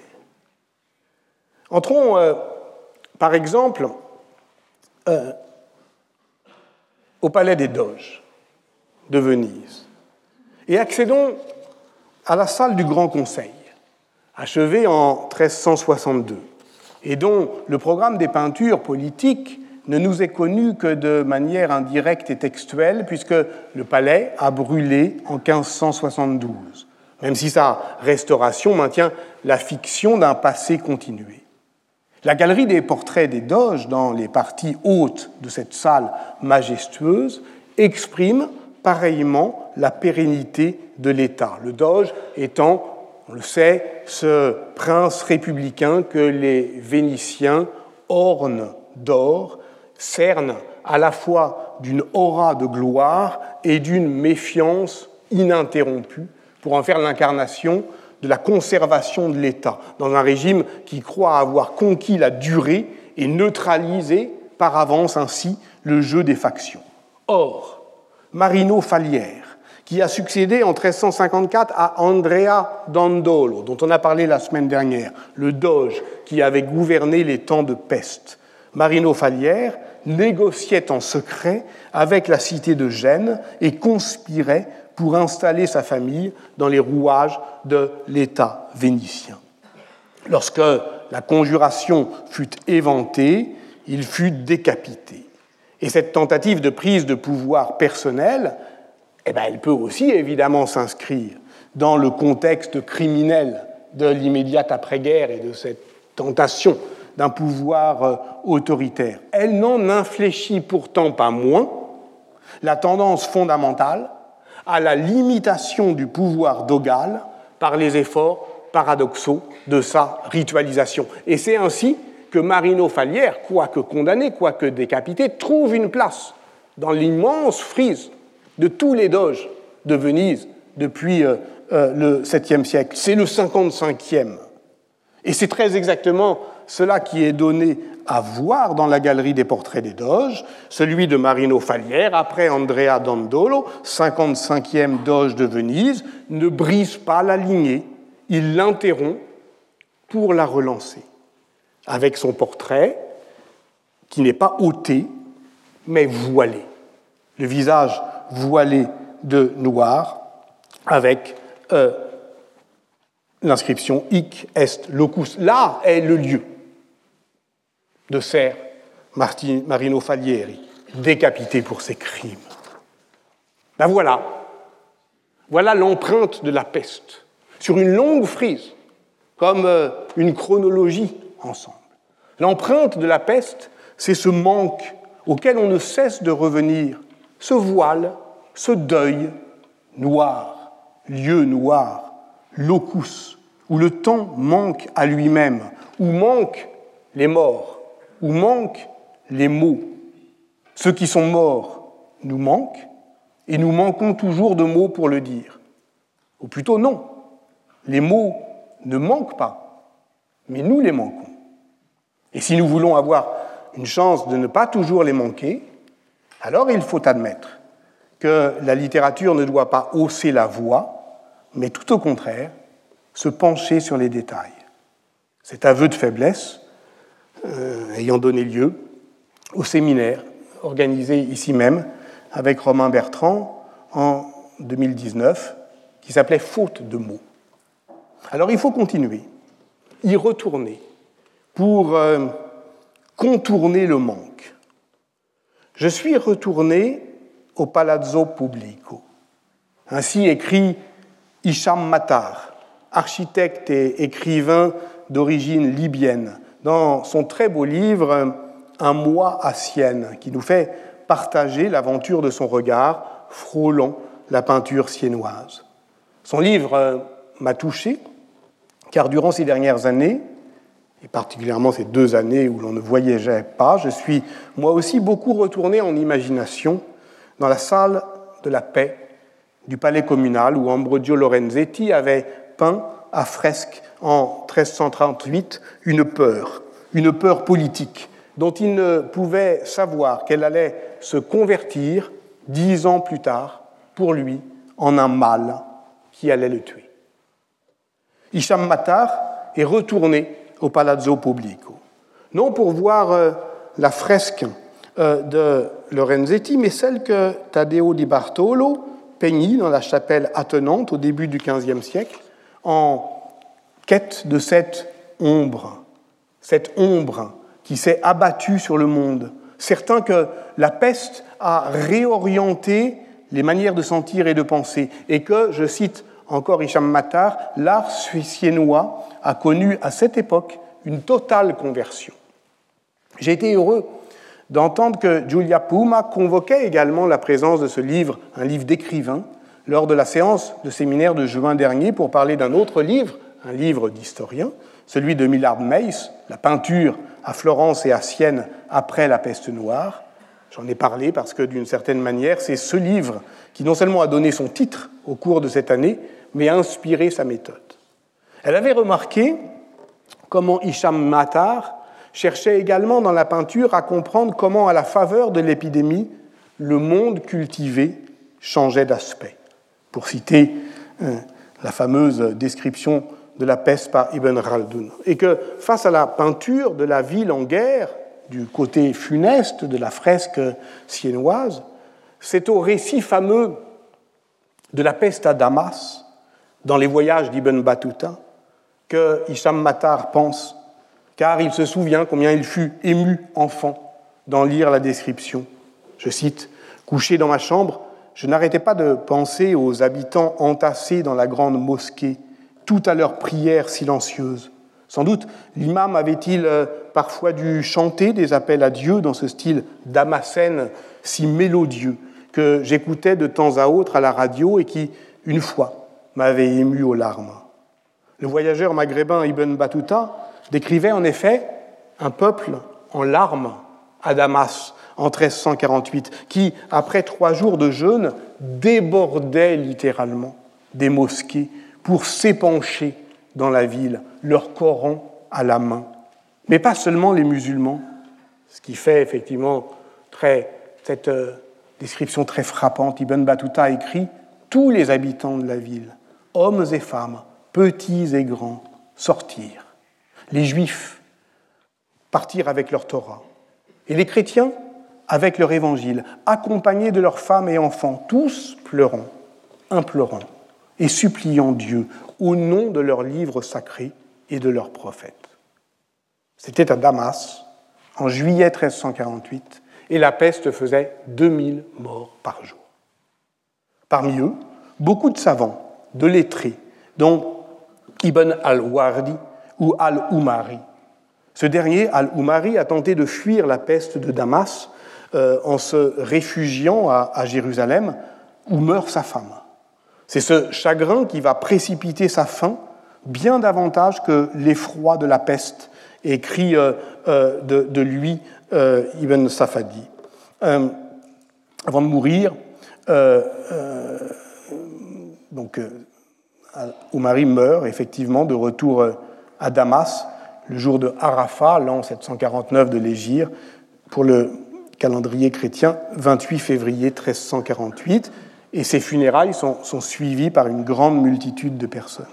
Entrons, euh, par exemple, euh, au palais des Doges de Venise et accédons à la salle du Grand Conseil, achevée en 1362, et dont le programme des peintures politiques ne nous est connu que de manière indirecte et textuelle, puisque le palais a brûlé en 1572, même si sa restauration maintient la fiction d'un passé continué. La galerie des portraits des doges dans les parties hautes de cette salle majestueuse exprime pareillement la pérennité de l'État, le doge étant, on le sait, ce prince républicain que les Vénitiens ornent d'or cerne à la fois d'une aura de gloire et d'une méfiance ininterrompue pour en faire l'incarnation de la conservation de l'État, dans un régime qui croit avoir conquis la durée et neutralisé par avance ainsi le jeu des factions. Or, Marino Falière, qui a succédé en 1354 à Andrea Dandolo, dont on a parlé la semaine dernière, le doge qui avait gouverné les temps de peste. Marino Falière négociait en secret avec la cité de Gênes et conspirait pour installer sa famille dans les rouages de l'État vénitien. Lorsque la conjuration fut éventée, il fut décapité. Et cette tentative de prise de pouvoir personnel, eh ben, elle peut aussi évidemment s'inscrire dans le contexte criminel de l'immédiate après-guerre et de cette tentation d'un pouvoir euh, autoritaire. Elle n'en infléchit pourtant pas moins la tendance fondamentale à la limitation du pouvoir dogal par les efforts paradoxaux de sa ritualisation. Et c'est ainsi que Marino Falière, quoique condamné, quoique décapité, trouve une place dans l'immense frise de tous les doges de Venise depuis euh, euh, le 7e siècle. C'est le 55e. Et c'est très exactement cela qui est donné à voir dans la galerie des portraits des Doges, celui de Marino Falière, après Andrea Dandolo, 55e Doge de Venise, ne brise pas la lignée, il l'interrompt pour la relancer, avec son portrait qui n'est pas ôté, mais voilé, le visage voilé de noir, avec euh, l'inscription Hic est locus. Là est le lieu de Ser Marino Falieri, décapité pour ses crimes. Ben voilà, voilà l'empreinte de la peste, sur une longue frise, comme euh, une chronologie ensemble. L'empreinte de la peste, c'est ce manque auquel on ne cesse de revenir, ce voile, ce deuil noir, lieu noir, locus, où le temps manque à lui-même, où manquent les morts, où manquent les mots. Ceux qui sont morts nous manquent et nous manquons toujours de mots pour le dire. Ou plutôt non, les mots ne manquent pas, mais nous les manquons. Et si nous voulons avoir une chance de ne pas toujours les manquer, alors il faut admettre que la littérature ne doit pas hausser la voix, mais tout au contraire, se pencher sur les détails. Cet aveu de faiblesse euh, ayant donné lieu au séminaire organisé ici même avec Romain Bertrand en 2019 qui s'appelait Faute de mots. Alors il faut continuer, y retourner pour euh, contourner le manque. Je suis retourné au Palazzo Pubblico. Ainsi écrit Isham Matar architecte et écrivain d'origine libyenne, dans son très beau livre Un mois à Sienne, qui nous fait partager l'aventure de son regard frôlant la peinture siennoise. Son livre euh, m'a touché, car durant ces dernières années, et particulièrement ces deux années où l'on ne voyageait pas, je suis moi aussi beaucoup retourné en imagination dans la salle de la paix du palais communal où Ambrogio Lorenzetti avait peint à fresque en 1338 une peur, une peur politique dont il ne pouvait savoir qu'elle allait se convertir dix ans plus tard pour lui en un mal qui allait le tuer. Hicham Matar est retourné au Palazzo Pubblico, non pour voir euh, la fresque euh, de Lorenzetti, mais celle que Taddeo di Bartolo peignit dans la chapelle attenante au début du XVe siècle, en quête de cette ombre, cette ombre qui s'est abattue sur le monde. Certain que la peste a réorienté les manières de sentir et de penser, et que, je cite encore Hicham Matar, l'art suéciennois a connu à cette époque une totale conversion. J'ai été heureux d'entendre que Giulia Puma convoquait également la présence de ce livre, un livre d'écrivain, lors de la séance de séminaire de juin dernier pour parler d'un autre livre, un livre d'historien, celui de Millard Meiss, La peinture à Florence et à Sienne après la peste noire. J'en ai parlé parce que d'une certaine manière, c'est ce livre qui non seulement a donné son titre au cours de cette année, mais a inspiré sa méthode. Elle avait remarqué comment Hicham Matar cherchait également dans la peinture à comprendre comment, à la faveur de l'épidémie, le monde cultivé changeait d'aspect. Pour citer euh, la fameuse description de la peste par Ibn Khaldun. Et que face à la peinture de la ville en guerre, du côté funeste de la fresque siennoise, c'est au récit fameux de la peste à Damas, dans les voyages d'Ibn Battuta, que Hicham Matar pense, car il se souvient combien il fut ému enfant d'en lire la description. Je cite Couché dans ma chambre, je n'arrêtais pas de penser aux habitants entassés dans la grande mosquée, tout à leur prière silencieuse. Sans doute, l'imam avait-il euh, parfois dû chanter des appels à Dieu dans ce style damascène si mélodieux que j'écoutais de temps à autre à la radio et qui, une fois, m'avait ému aux larmes. Le voyageur maghrébin Ibn Battuta décrivait en effet un peuple en larmes à Damas en 1348, qui, après trois jours de jeûne, débordait littéralement des mosquées pour s'épancher dans la ville, leur Coran à la main. Mais pas seulement les musulmans, ce qui fait effectivement cette euh, description très frappante. Ibn Battuta écrit Tous les habitants de la ville, hommes et femmes, petits et grands, sortirent. Les juifs partirent avec leur Torah. Et les chrétiens avec leur évangile, accompagnés de leurs femmes et enfants, tous pleurant, implorant et suppliant Dieu au nom de leur livre sacré et de leurs prophètes. C'était à Damas, en juillet 1348, et la peste faisait 2000 morts par jour. Parmi eux, beaucoup de savants, de lettrés, dont Ibn al-Wardi ou al-Umari. Ce dernier, al-Umari, a tenté de fuir la peste de Damas euh, en se réfugiant à, Jérusalem où meurt sa femme. C'est ce chagrin qui va précipiter sa fin bien davantage que l'effroi de la peste, écrit euh, euh, de, lui Ibn Safadi. avant de mourir, donc, Oumari meurt effectivement de retour à Damas le jour de Arafat, l'an 749 de l'Égir, pour le calendrier chrétien, 28 février 1348, et ses funérailles sont, suivies par une grande multitude de personnes.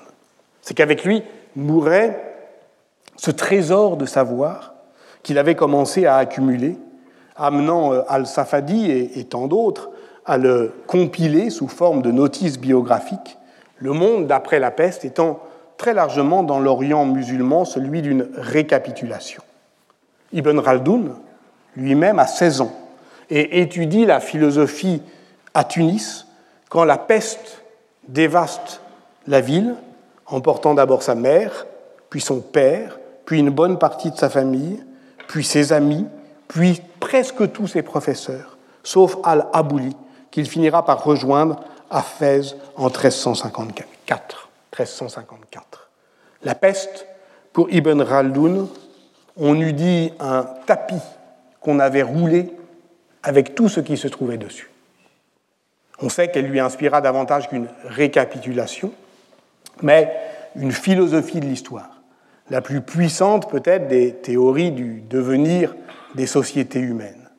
C'est qu'avec lui mourait ce trésor de savoir qu'il avait commencé à accumuler, amenant euh, Al-Safadi et, tant d'autres à le compiler sous forme de notices biographiques, le monde d'après la peste étant très largement dans l'Orient musulman celui d'une récapitulation. Ibn Khaldun, lui-même a 16 ans et étudie la philosophie à Tunis quand la peste dévaste la ville emportant d'abord sa mère, puis son père, puis une bonne partie de sa famille, puis ses amis, puis presque tous ses professeurs, sauf Al-Abouli, qu'il finira par rejoindre à Fès en 1354. 1354. La peste, pour Ibn Khaldoun, on eût dit un tapis qu'on avait roulé avec tout ce qui se trouvait dessus. On sait qu'elle lui inspira davantage qu'une récapitulation, mais une philosophie de l'histoire, la plus puissante peut-être des théories du devenir des sociétés humaines.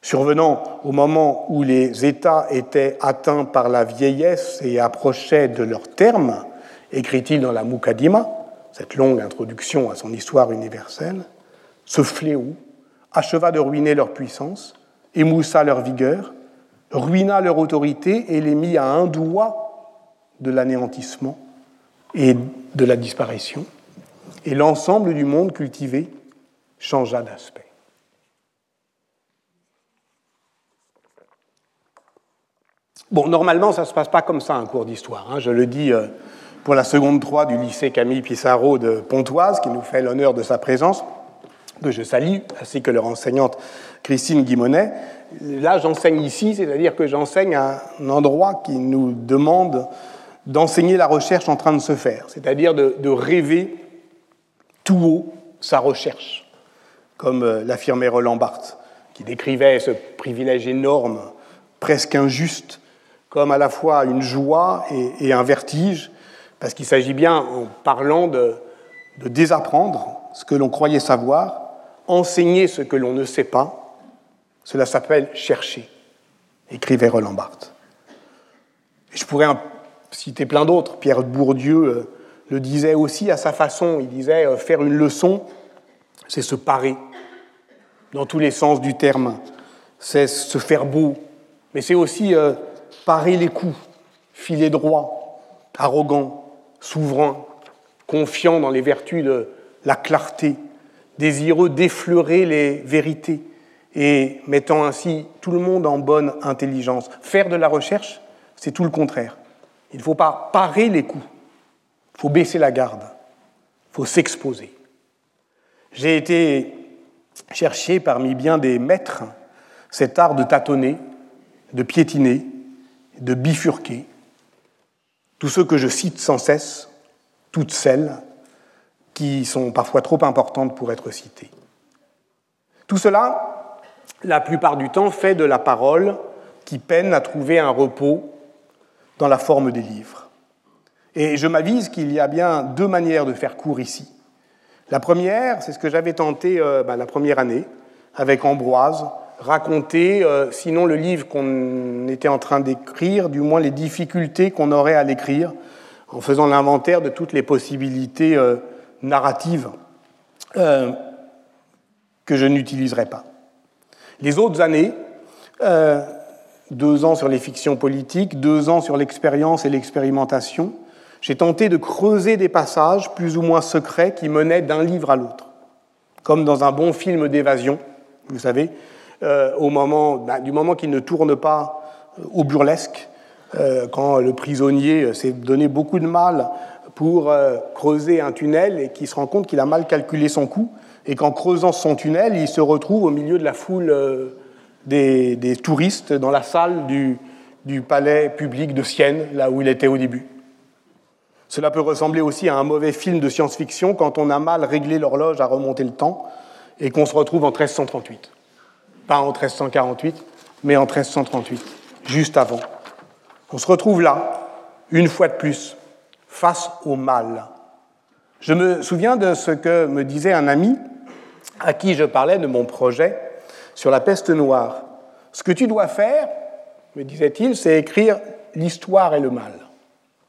Survenant au moment où les États étaient atteints par la vieillesse et approchaient de leur terme, écrit-il dans la Mukaddima, cette longue introduction à son histoire universelle, ce fléau acheva de ruiner leur puissance, émoussa leur vigueur, ruina leur autorité et les mit à un doigt de l'anéantissement et de la disparition, et l'ensemble du monde cultivé changea d'aspect. Bon, normalement, ça ne se passe pas comme ça un cours d'histoire. Hein. Je le dis euh, pour la seconde 3 du lycée Camille Pissarro de Pontoise, qui nous fait l'honneur de sa présence, que je salue, ainsi que leur enseignante Christine Guimonet. Là, j'enseigne ici, c'est-à-dire que j'enseigne à un endroit qui nous demande d'enseigner la recherche en train de se faire, c'est-à-dire de, rêver tout haut sa recherche, comme euh, l'affirmait Roland Barthes, qui décrivait ce privilège énorme, presque injuste, comme à la fois une joie et, un vertige, parce qu'il s'agit bien, en parlant, de, de désapprendre ce que l'on croyait savoir, enseigner ce que l'on ne sait pas, cela s'appelle chercher, écrivait Roland Barthes. je pourrais citer plein d'autres. Pierre Bourdieu euh, le disait aussi à sa façon. Il disait euh, faire une leçon, c'est se parer, dans tous les sens du terme. C'est se faire beau, mais c'est aussi euh, parer les coups, filer droit, arrogant, souverain, confiant dans les vertus de la clarté, désireux d'effleurer les vérités et mettant ainsi tout le monde en bonne intelligence. Faire de la recherche, c'est tout le contraire. Il ne faut pas parer les coups, il faut baisser la garde, il faut s'exposer. J'ai été chercher parmi bien des maîtres cet art de tâtonner, de piétiner, de bifurquer. Tous ceux que je cite sans cesse, toutes celles qui sont parfois trop importantes pour être citées. Tout cela, la plupart du temps, fait de la parole qui peine à trouver un repos dans la forme des livres. Et je m'avise qu'il y a bien deux manières de faire cours ici. La première, c'est ce que j'avais tenté euh, bah, la première année avec Ambroise, raconter, euh, sinon le livre qu'on était en train d'écrire, du moins les difficultés qu'on aurait à l'écrire, en faisant l'inventaire de toutes les possibilités euh, narratives que je n'utiliserai pas. Les autres années, deux ans sur les fictions politiques, deux ans sur l'expérience et l'expérimentation, j'ai tenté de creuser des passages plus ou moins secrets qui menaient d'un livre à l'autre, comme dans un bon film d'évasion, vous savez, euh, au moment, bah, du moment qu'il ne tourne pas euh, au burlesque, euh, quand le prisonnier s'est donné beaucoup de mal pour creuser un tunnel et qui se rend compte qu'il a mal calculé son coût, et qu'en creusant son tunnel, il se retrouve au milieu de la foule des, touristes dans la salle du, du palais public de Sienne, là où il était au début. Cela peut ressembler aussi à un mauvais film de science-fiction quand on a mal réglé l'horloge à remonter le temps et qu'on se retrouve en 1338. Pas en 1348, mais en 1338, juste avant. On se retrouve là, une fois de plus, face au mal. Je me souviens de ce que me disait un ami à qui je parlais de mon projet sur la peste noire. Ce que tu dois faire, me disait-il, c'est écrire l'histoire et le mal.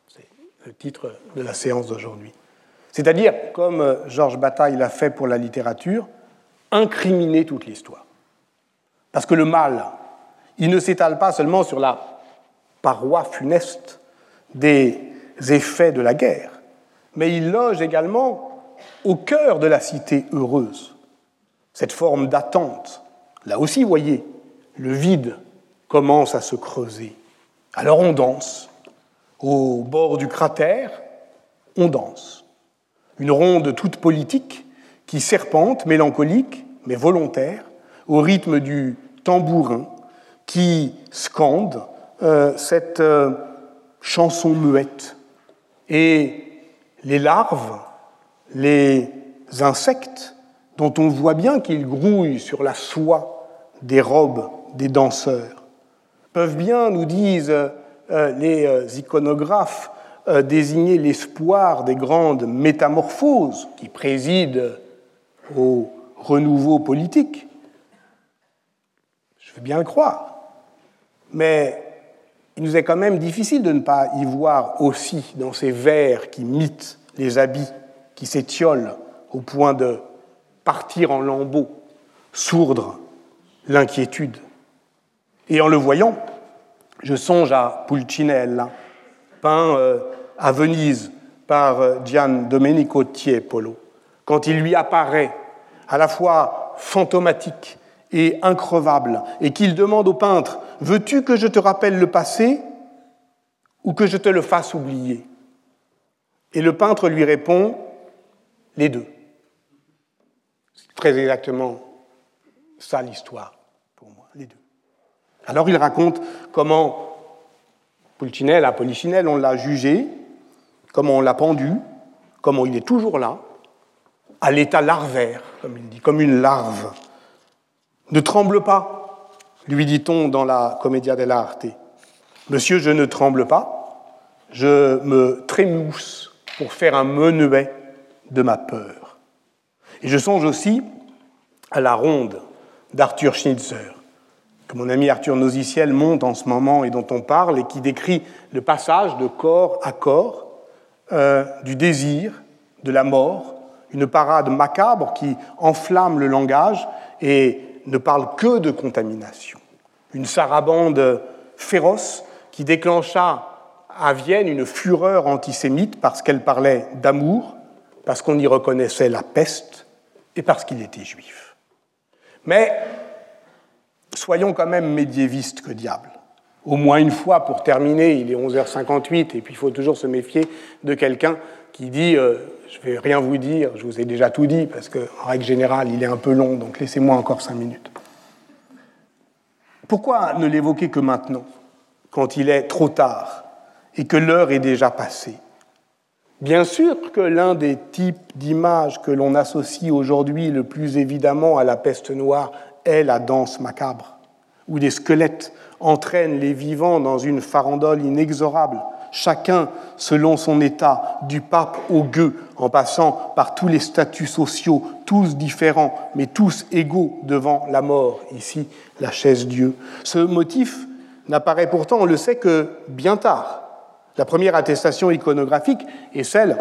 C'est le titre de la séance d'aujourd'hui. C'est-à-dire, comme Georges Bataille l'a fait pour la littérature, incriminer toute l'histoire. Parce que le mal, il ne s'étale pas seulement sur la paroi funeste des effets de la guerre, mais il loge également au cœur de la cité heureuse, cette forme d'attente, Là aussi, voyez, le vide commence à se creuser. Alors on danse. Au bord du cratère, on danse. Une ronde toute politique qui serpente, mélancolique, mais volontaire, au rythme du tambourin qui scande euh, cette euh, chanson muette. Et les larves, les insectes, dont on voit bien qu'ils grouillent sur la soie des robes des danseurs, peuvent bien, nous disent euh, les iconographes, désigner l'espoir des grandes métamorphoses qui président au renouveau politique. Je veux bien le croire. Mais il nous est quand même difficile de ne pas y voir aussi dans ces vers qui mitent les habits, qui s'étiolent au point de partir en lambeaux, sourdre l'inquiétude. Et en le voyant, je songe à Pulcinella, peint euh, à Venise par euh, Gian Domenico Tiepolo, quand il lui apparaît à la fois fantomatique et increvable, et qu'il demande au peintre Veux-tu que je te rappelle le passé ou que je te le fasse oublier? Et le peintre lui répond Les deux. Très exactement ça l'histoire pour moi, les deux. Alors il raconte comment Pulcinella, Polichinelle, on l'a jugé, comment on l'a pendu, comment il est toujours là, à l'état larvaire, comme il dit, comme une larve. Ne tremble pas, lui dit-on dans la Commedia dell'arte. Monsieur, je ne tremble pas, je me trémousse pour faire un menuet de ma peur. Et je songe aussi à la ronde d'Arthur Schnitzer, que mon ami Arthur Nosiciel monte en ce moment et dont on parle, et qui décrit le passage de corps à corps, euh, du désir, de la mort, une parade macabre qui enflamme le langage et ne parle que de contamination. Une sarabande féroce qui déclencha à Vienne une fureur antisémite parce qu'elle parlait d'amour, parce qu'on y reconnaissait la peste et parce qu'il était juif. Mais soyons quand même médiévistes que diable. Au moins une fois pour terminer, il est 11h58 et puis il faut toujours se méfier de quelqu'un qui dit euh, Je vais rien vous dire, je vous ai déjà tout dit, parce qu'en règle générale, il est un peu long, donc laissez-moi encore cinq minutes. Pourquoi ne l'évoquer que maintenant, quand il est trop tard et que l'heure est déjà passée? Bien sûr que l'un des types d'images que l'on associe aujourd'hui le plus évidemment à la peste noire est la danse macabre, où des squelettes entraînent les vivants dans une farandole inexorable chacun selon son état, du pape au gueux, en passant par tous les statuts sociaux, tous différents, mais tous égaux devant la mort, ici la chaise Dieu. Ce motif n'apparaît pourtant, on le sait, que bien tard. La première attestation iconographique est celle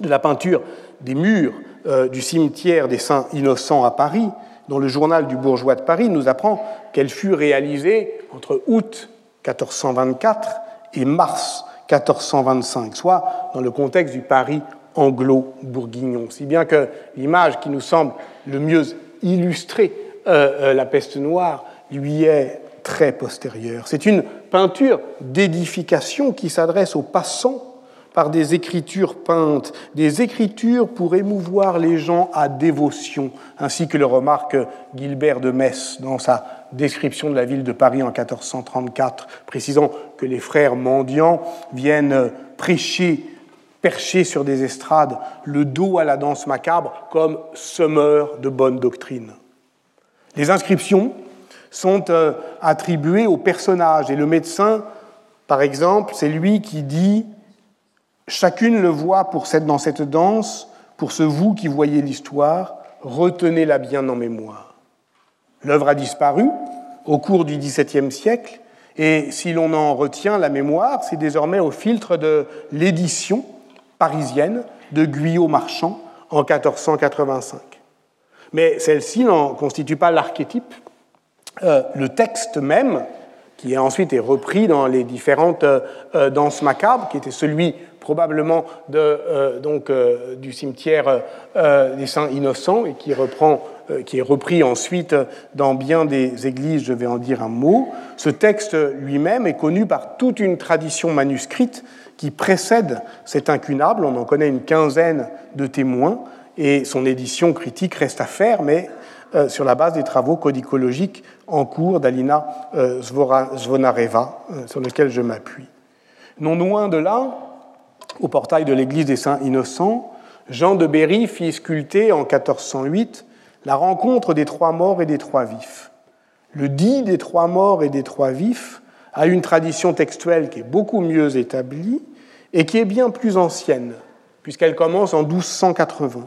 de la peinture des murs euh, du cimetière des Saints Innocents à Paris, dont le journal du bourgeois de Paris nous apprend qu'elle fut réalisée entre août 1424 et mars 1425, soit dans le contexte du Paris anglo-bourguignon. Si bien que l'image qui nous semble le mieux illustrer euh, euh, la peste noire lui est très postérieure. C'est une peinture d'édification qui s'adresse aux passants par des écritures peintes, des écritures pour émouvoir les gens à dévotion, ainsi que le remarque Gilbert de Metz dans sa description de la ville de Paris en 1434, précisant que les frères mendiants viennent prêcher, percher sur des estrades, le dos à la danse macabre, comme semeurs de bonne doctrine. Les inscriptions sont euh, attribuées aux personnages, et le médecin, par exemple, c'est lui qui dit Chacune le voit pour cette, dans cette danse, pour ce vous qui voyez l'histoire, retenez-la bien en mémoire. L'œuvre a disparu au cours du XVIIe siècle, et si l'on en retient la mémoire, c'est désormais au filtre de l'édition parisienne de Guyot Marchand en 1485. Mais celle-ci n'en constitue pas l'archétype. Euh, le texte même, qui ensuite est repris dans les différentes euh, euh, danses macabres, qui était celui probablement de, donc, du cimetière des Saints Innocents et qui reprend qui est repris ensuite dans bien des églises, je vais en dire un mot. Ce texte lui-même est connu par toute une tradition manuscrite qui précède cet incunable. On en connaît une quinzaine de témoins et son édition critique reste à faire, mais euh, sur la base des travaux codicologiques en cours d'Alina euh, Zvonareva, euh, sur lesquels je m'appuie. Non loin de là, au portail de l'église des Saints Innocents, Jean de Berry fit sculpter en 1408 la rencontre des trois morts et des trois vifs. Le dit des trois morts et des trois vifs a une tradition textuelle qui est beaucoup mieux établie et qui est bien plus ancienne, puisqu'elle commence en 1280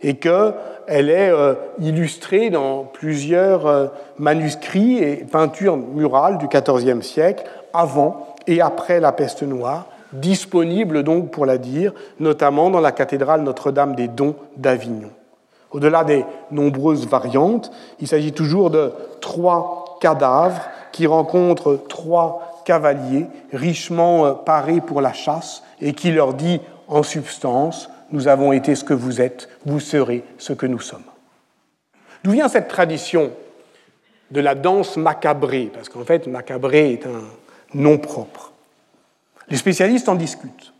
et qu'elle est euh, illustrée dans plusieurs euh, manuscrits et peintures murales du XIVe siècle, avant et après la peste noire, disponibles donc pour la dire, notamment dans la cathédrale Notre-Dame des Dons d'Avignon. Au-delà des nombreuses variantes, il s'agit toujours de trois cadavres qui rencontrent trois cavaliers richement euh, parés pour la chasse et qui leur dit en substance nous avons été ce que vous êtes, vous serez ce que nous sommes. D'où vient cette tradition de la danse macabrée? Parce qu'en fait, macabré est un nom propre. Les spécialistes en discutent.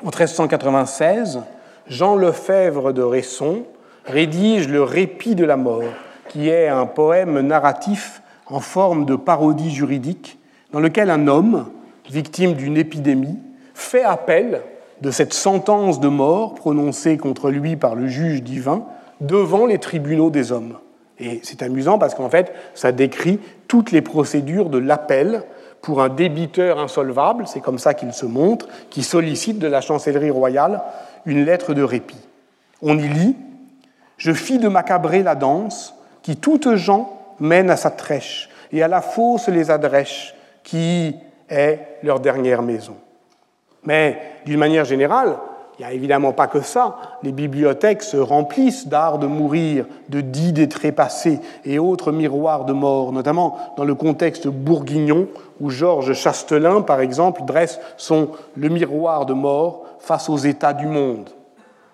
En 1396, Jean Lefebvre de Resson rédige Le Répit de la mort, qui est un poème narratif en forme de parodie juridique, dans lequel un homme, victime d'une épidémie, fait appel de cette sentence de mort prononcée contre lui par le juge divin devant les tribunaux des hommes. Et c'est amusant parce qu'en fait, ça décrit toutes les procédures de l'appel pour un débiteur insolvable, c'est comme ça qu'il se montre, qui sollicite de la chancellerie royale une lettre de répit. On y lit Je fis de macabrer la danse, qui toutes gens mènent à sa trèche, et à la fosse les adrèches, qui est leur dernière maison. Mais d'une manière générale, il n'y a évidemment pas que ça. Les bibliothèques se remplissent d'art de mourir, de dits des trépassés et autres miroirs de mort, notamment dans le contexte bourguignon où Georges Chastelin, par exemple, dresse son Le miroir de mort face aux états du monde.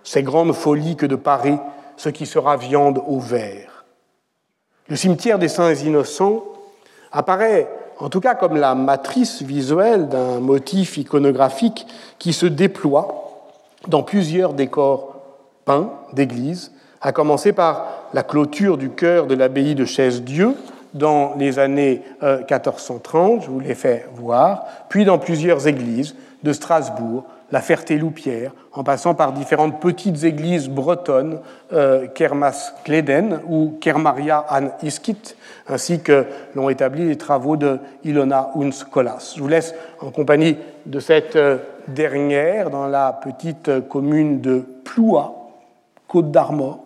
Ces grandes folies que de parer ce qui sera viande au verre. Le cimetière des saints innocents apparaît en tout cas comme la matrice visuelle d'un motif iconographique qui se déploie dans plusieurs décors peints d'églises, à commencer par la clôture du chœur de l'abbaye de Chaise-Dieu dans les années 1430, euh, je vous l'ai fait voir, puis dans plusieurs églises de Strasbourg, la Ferté-Loupière, en passant par différentes petites églises bretonnes, euh, Kermas-Kleden ou Kermaria an Iskit, ainsi que l'ont établi les travaux de Ilona Unskolas. Je vous laisse en compagnie de cette euh, dernière dans la petite commune de Ploua, Côte d'Armor,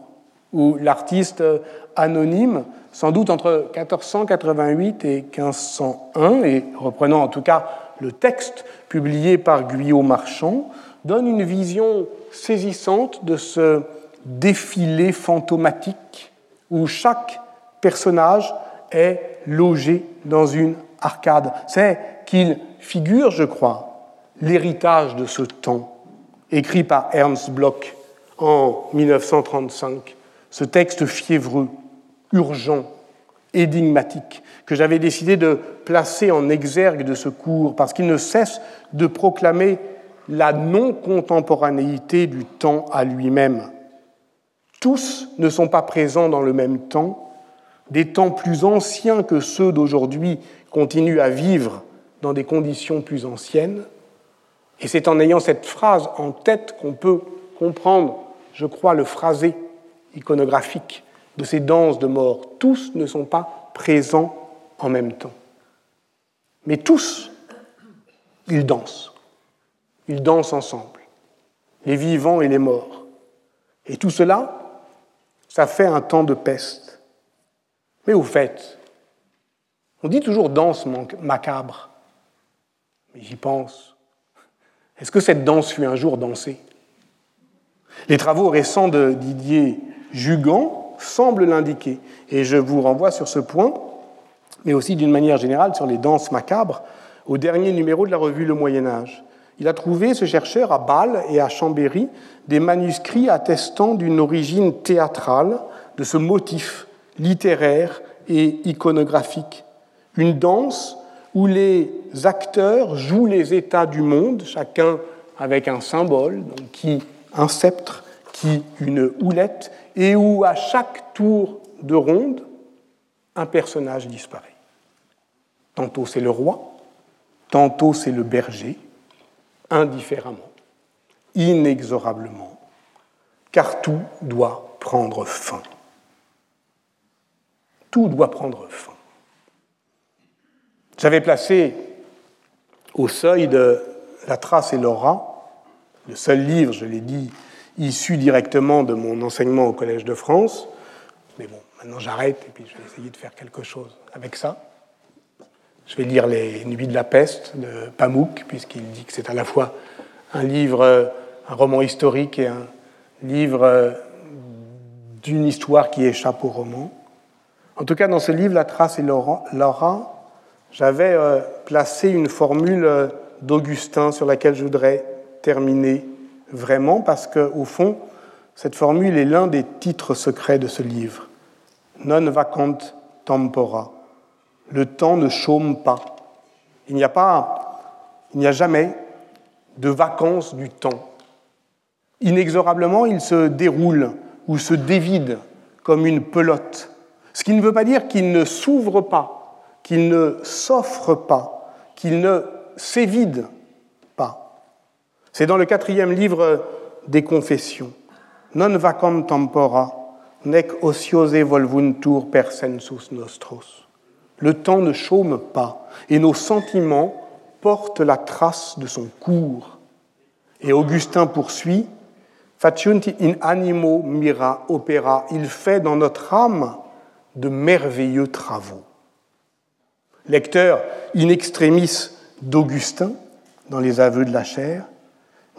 où l'artiste euh, anonyme, sans doute entre 1488 et 1501, et reprenant en tout cas le texte publié par Guyot Marchand, donne une vision saisissante de ce défilé fantomatique où chaque personnage est logé dans une arcade. C'est qu'il figure, je crois, l'héritage de ce temps, écrit par Ernst Bloch en 1935, ce texte fiévreux, urgent, énigmatique, que j'avais décidé de placer en exergue de ce cours, parce qu'il ne cesse de proclamer la non-contemporanéité du temps à lui-même. Tous ne sont pas présents dans le même temps, des temps plus anciens que ceux d'aujourd'hui continuent à vivre dans des conditions plus anciennes. Et c'est en ayant cette phrase en tête qu'on peut comprendre, je crois, le phrasé iconographique de ces danses de mort. Tous ne sont pas présents en même temps. Mais tous, ils dansent. Ils dansent ensemble, les vivants et les morts. Et tout cela, ça fait un temps de peste. Mais au fait, on dit toujours danse macabre. Mais j'y pense. Est-ce que cette danse fut un jour dansée? Les travaux récents de Didier Jugan semblent l'indiquer. Et je vous renvoie sur ce point, mais aussi d'une manière générale sur les danses macabres, au dernier numéro de la revue Le Moyen Âge, Il a trouvé, ce chercheur, à Bâle et à Chambéry, des manuscrits attestant d'une origine théâtrale de ce motif littéraire et iconographique. Une danse où les acteurs jouent les états du monde, chacun avec un symbole, donc qui un sceptre, qui une houlette, et où à chaque tour de ronde, un personnage disparaît. Tantôt c'est le roi, tantôt c'est le berger, indifféremment, inexorablement, car tout doit prendre fin. Tout doit prendre fin. J'avais placé au seuil de La Trace et Laura, le seul livre, je l'ai dit, issu directement de mon enseignement au Collège de France. Mais bon, maintenant j'arrête et puis je vais essayer de faire quelque chose avec ça. Je vais lire Les Nuits de la peste de Pamuk, puisqu'il dit que c'est à la fois un livre, un roman historique et un livre d'une histoire qui échappe au roman. En tout cas, dans ce livre, La Trace et Laura, j'avais euh, placé une formule euh, d'Augustin sur laquelle je voudrais terminer vraiment, parce qu'au fond, cette formule est l'un des titres secrets de ce livre. Non vacant tempora. Le temps ne chôme pas. Il n'y a pas, il n'y a jamais de vacances du temps. Inexorablement, il se déroule ou se dévide comme une pelote. Ce qui ne veut pas dire qu'il ne s'ouvre pas, qu'il ne s'offre pas, qu'il ne s'évide pas. C'est dans le quatrième livre des Confessions. Non vacam tempora, nec ociose volvuntur per sensus nostros. Le temps ne chôme pas, et nos sentiments portent la trace de son cours. Et Augustin poursuit Faciunti in animo mira opera, il fait dans notre âme de merveilleux travaux. Lecteur in extremis d'Augustin dans les aveux de la chair,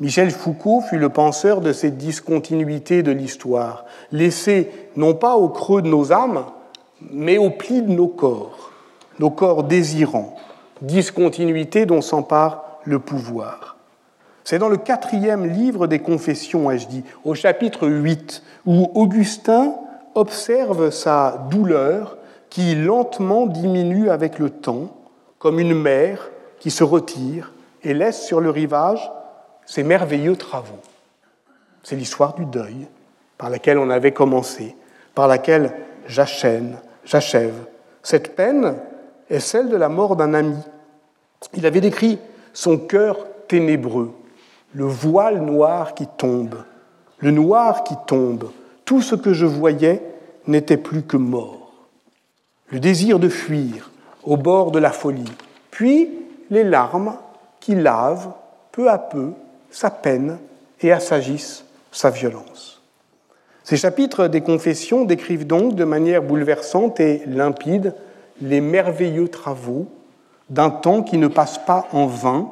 Michel Foucault fut le penseur de ces discontinuités de l'histoire, laissées non pas au creux de nos âmes, mais au pli de nos corps, nos corps désirants, discontinuité dont s'empare le pouvoir. C'est dans le quatrième livre des Confessions, ai-je dit, au chapitre 8, où Augustin observe sa douleur qui lentement diminue avec le temps, comme une mer qui se retire et laisse sur le rivage ses merveilleux travaux. C'est l'histoire du deuil par laquelle on avait commencé, par laquelle j'achève. Cette peine est celle de la mort d'un ami. Il avait décrit son cœur ténébreux, le voile noir qui tombe, le noir qui tombe. Tout ce que je voyais n'était plus que mort. Le désir de fuir au bord de la folie, puis les larmes qui lavent peu à peu sa peine et assagissent sa violence. Ces chapitres des confessions décrivent donc de manière bouleversante et limpide les merveilleux travaux d'un temps qui ne passe pas en vain,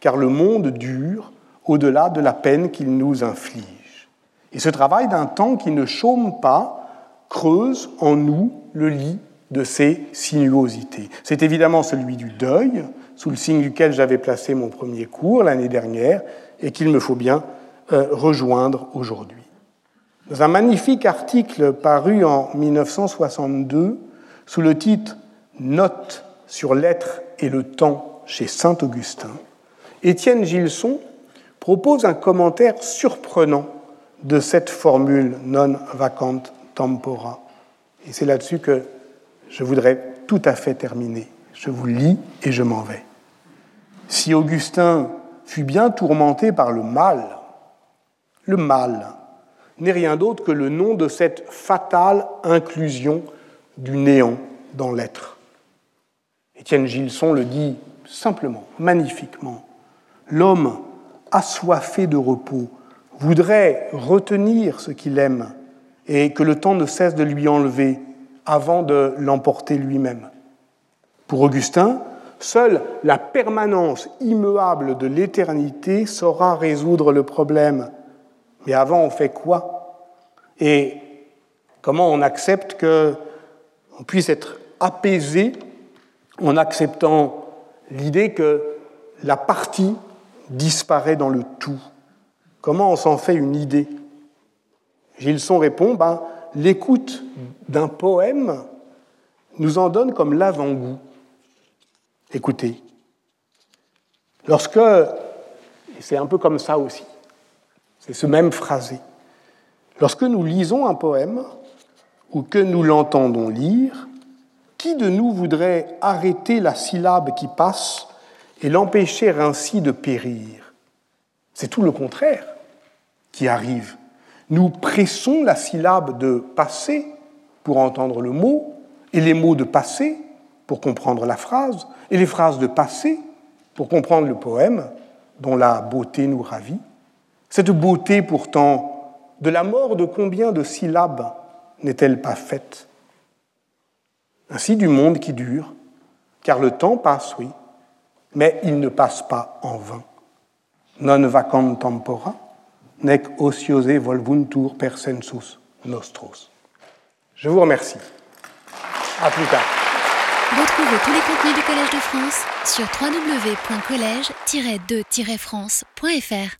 car le monde dure au-delà de la peine qu'il nous inflige. Et ce travail d'un temps qui ne chôme pas creuse en nous le lit de ces sinuosités. C'est évidemment celui du deuil, sous le signe duquel j'avais placé mon premier cours l'année dernière, et qu'il me faut bien euh, rejoindre aujourd'hui. Dans un magnifique article paru en 1962 sous le titre Notes sur l'être et le temps chez Saint Augustin, Étienne Gilson propose un commentaire surprenant de cette formule non vacante tempora. Et c'est là-dessus que je voudrais tout à fait terminer. Je vous lis et je m'en vais. Si Augustin fut bien tourmenté par le mal, le mal n'est rien d'autre que le nom de cette fatale inclusion du néant dans l'être. Étienne Gilson le dit simplement, magnifiquement. L'homme assoiffé de repos voudrait retenir ce qu'il aime et que le temps ne cesse de lui enlever avant de l'emporter lui-même. Pour Augustin, seule la permanence immuable de l'éternité saura résoudre le problème. Mais avant, on fait quoi? Et comment on accepte qu'on puisse être apaisé en acceptant l'idée que la partie disparaît dans le tout Comment on s'en fait une idée? Gilson répond ben, l'écoute d'un poème nous en donne comme l'avant-goût. Écoutez, lorsque, et c'est un peu comme ça aussi, c'est ce même phrasé, lorsque nous lisons un poème ou que nous l'entendons lire, qui de nous voudrait arrêter la syllabe qui passe et l'empêcher ainsi de périr? C'est tout le contraire qui arrive. Nous pressons la syllabe de passer pour entendre le mot, et les mots de passé pour comprendre la phrase, et les phrases de passé pour comprendre le poème dont la beauté nous ravit. Cette beauté pourtant, de la mort de combien de syllabes n'est-elle pas faite? Ainsi du monde qui dure, car le temps passe, oui, mais il ne passe pas en vain. Non vacant tempora, nec ociose volvuntur per sensus nostros. Je vous remercie. À plus tard. Retrouvez tous les contenus du Collège de France sur www.colège-2-france.fr.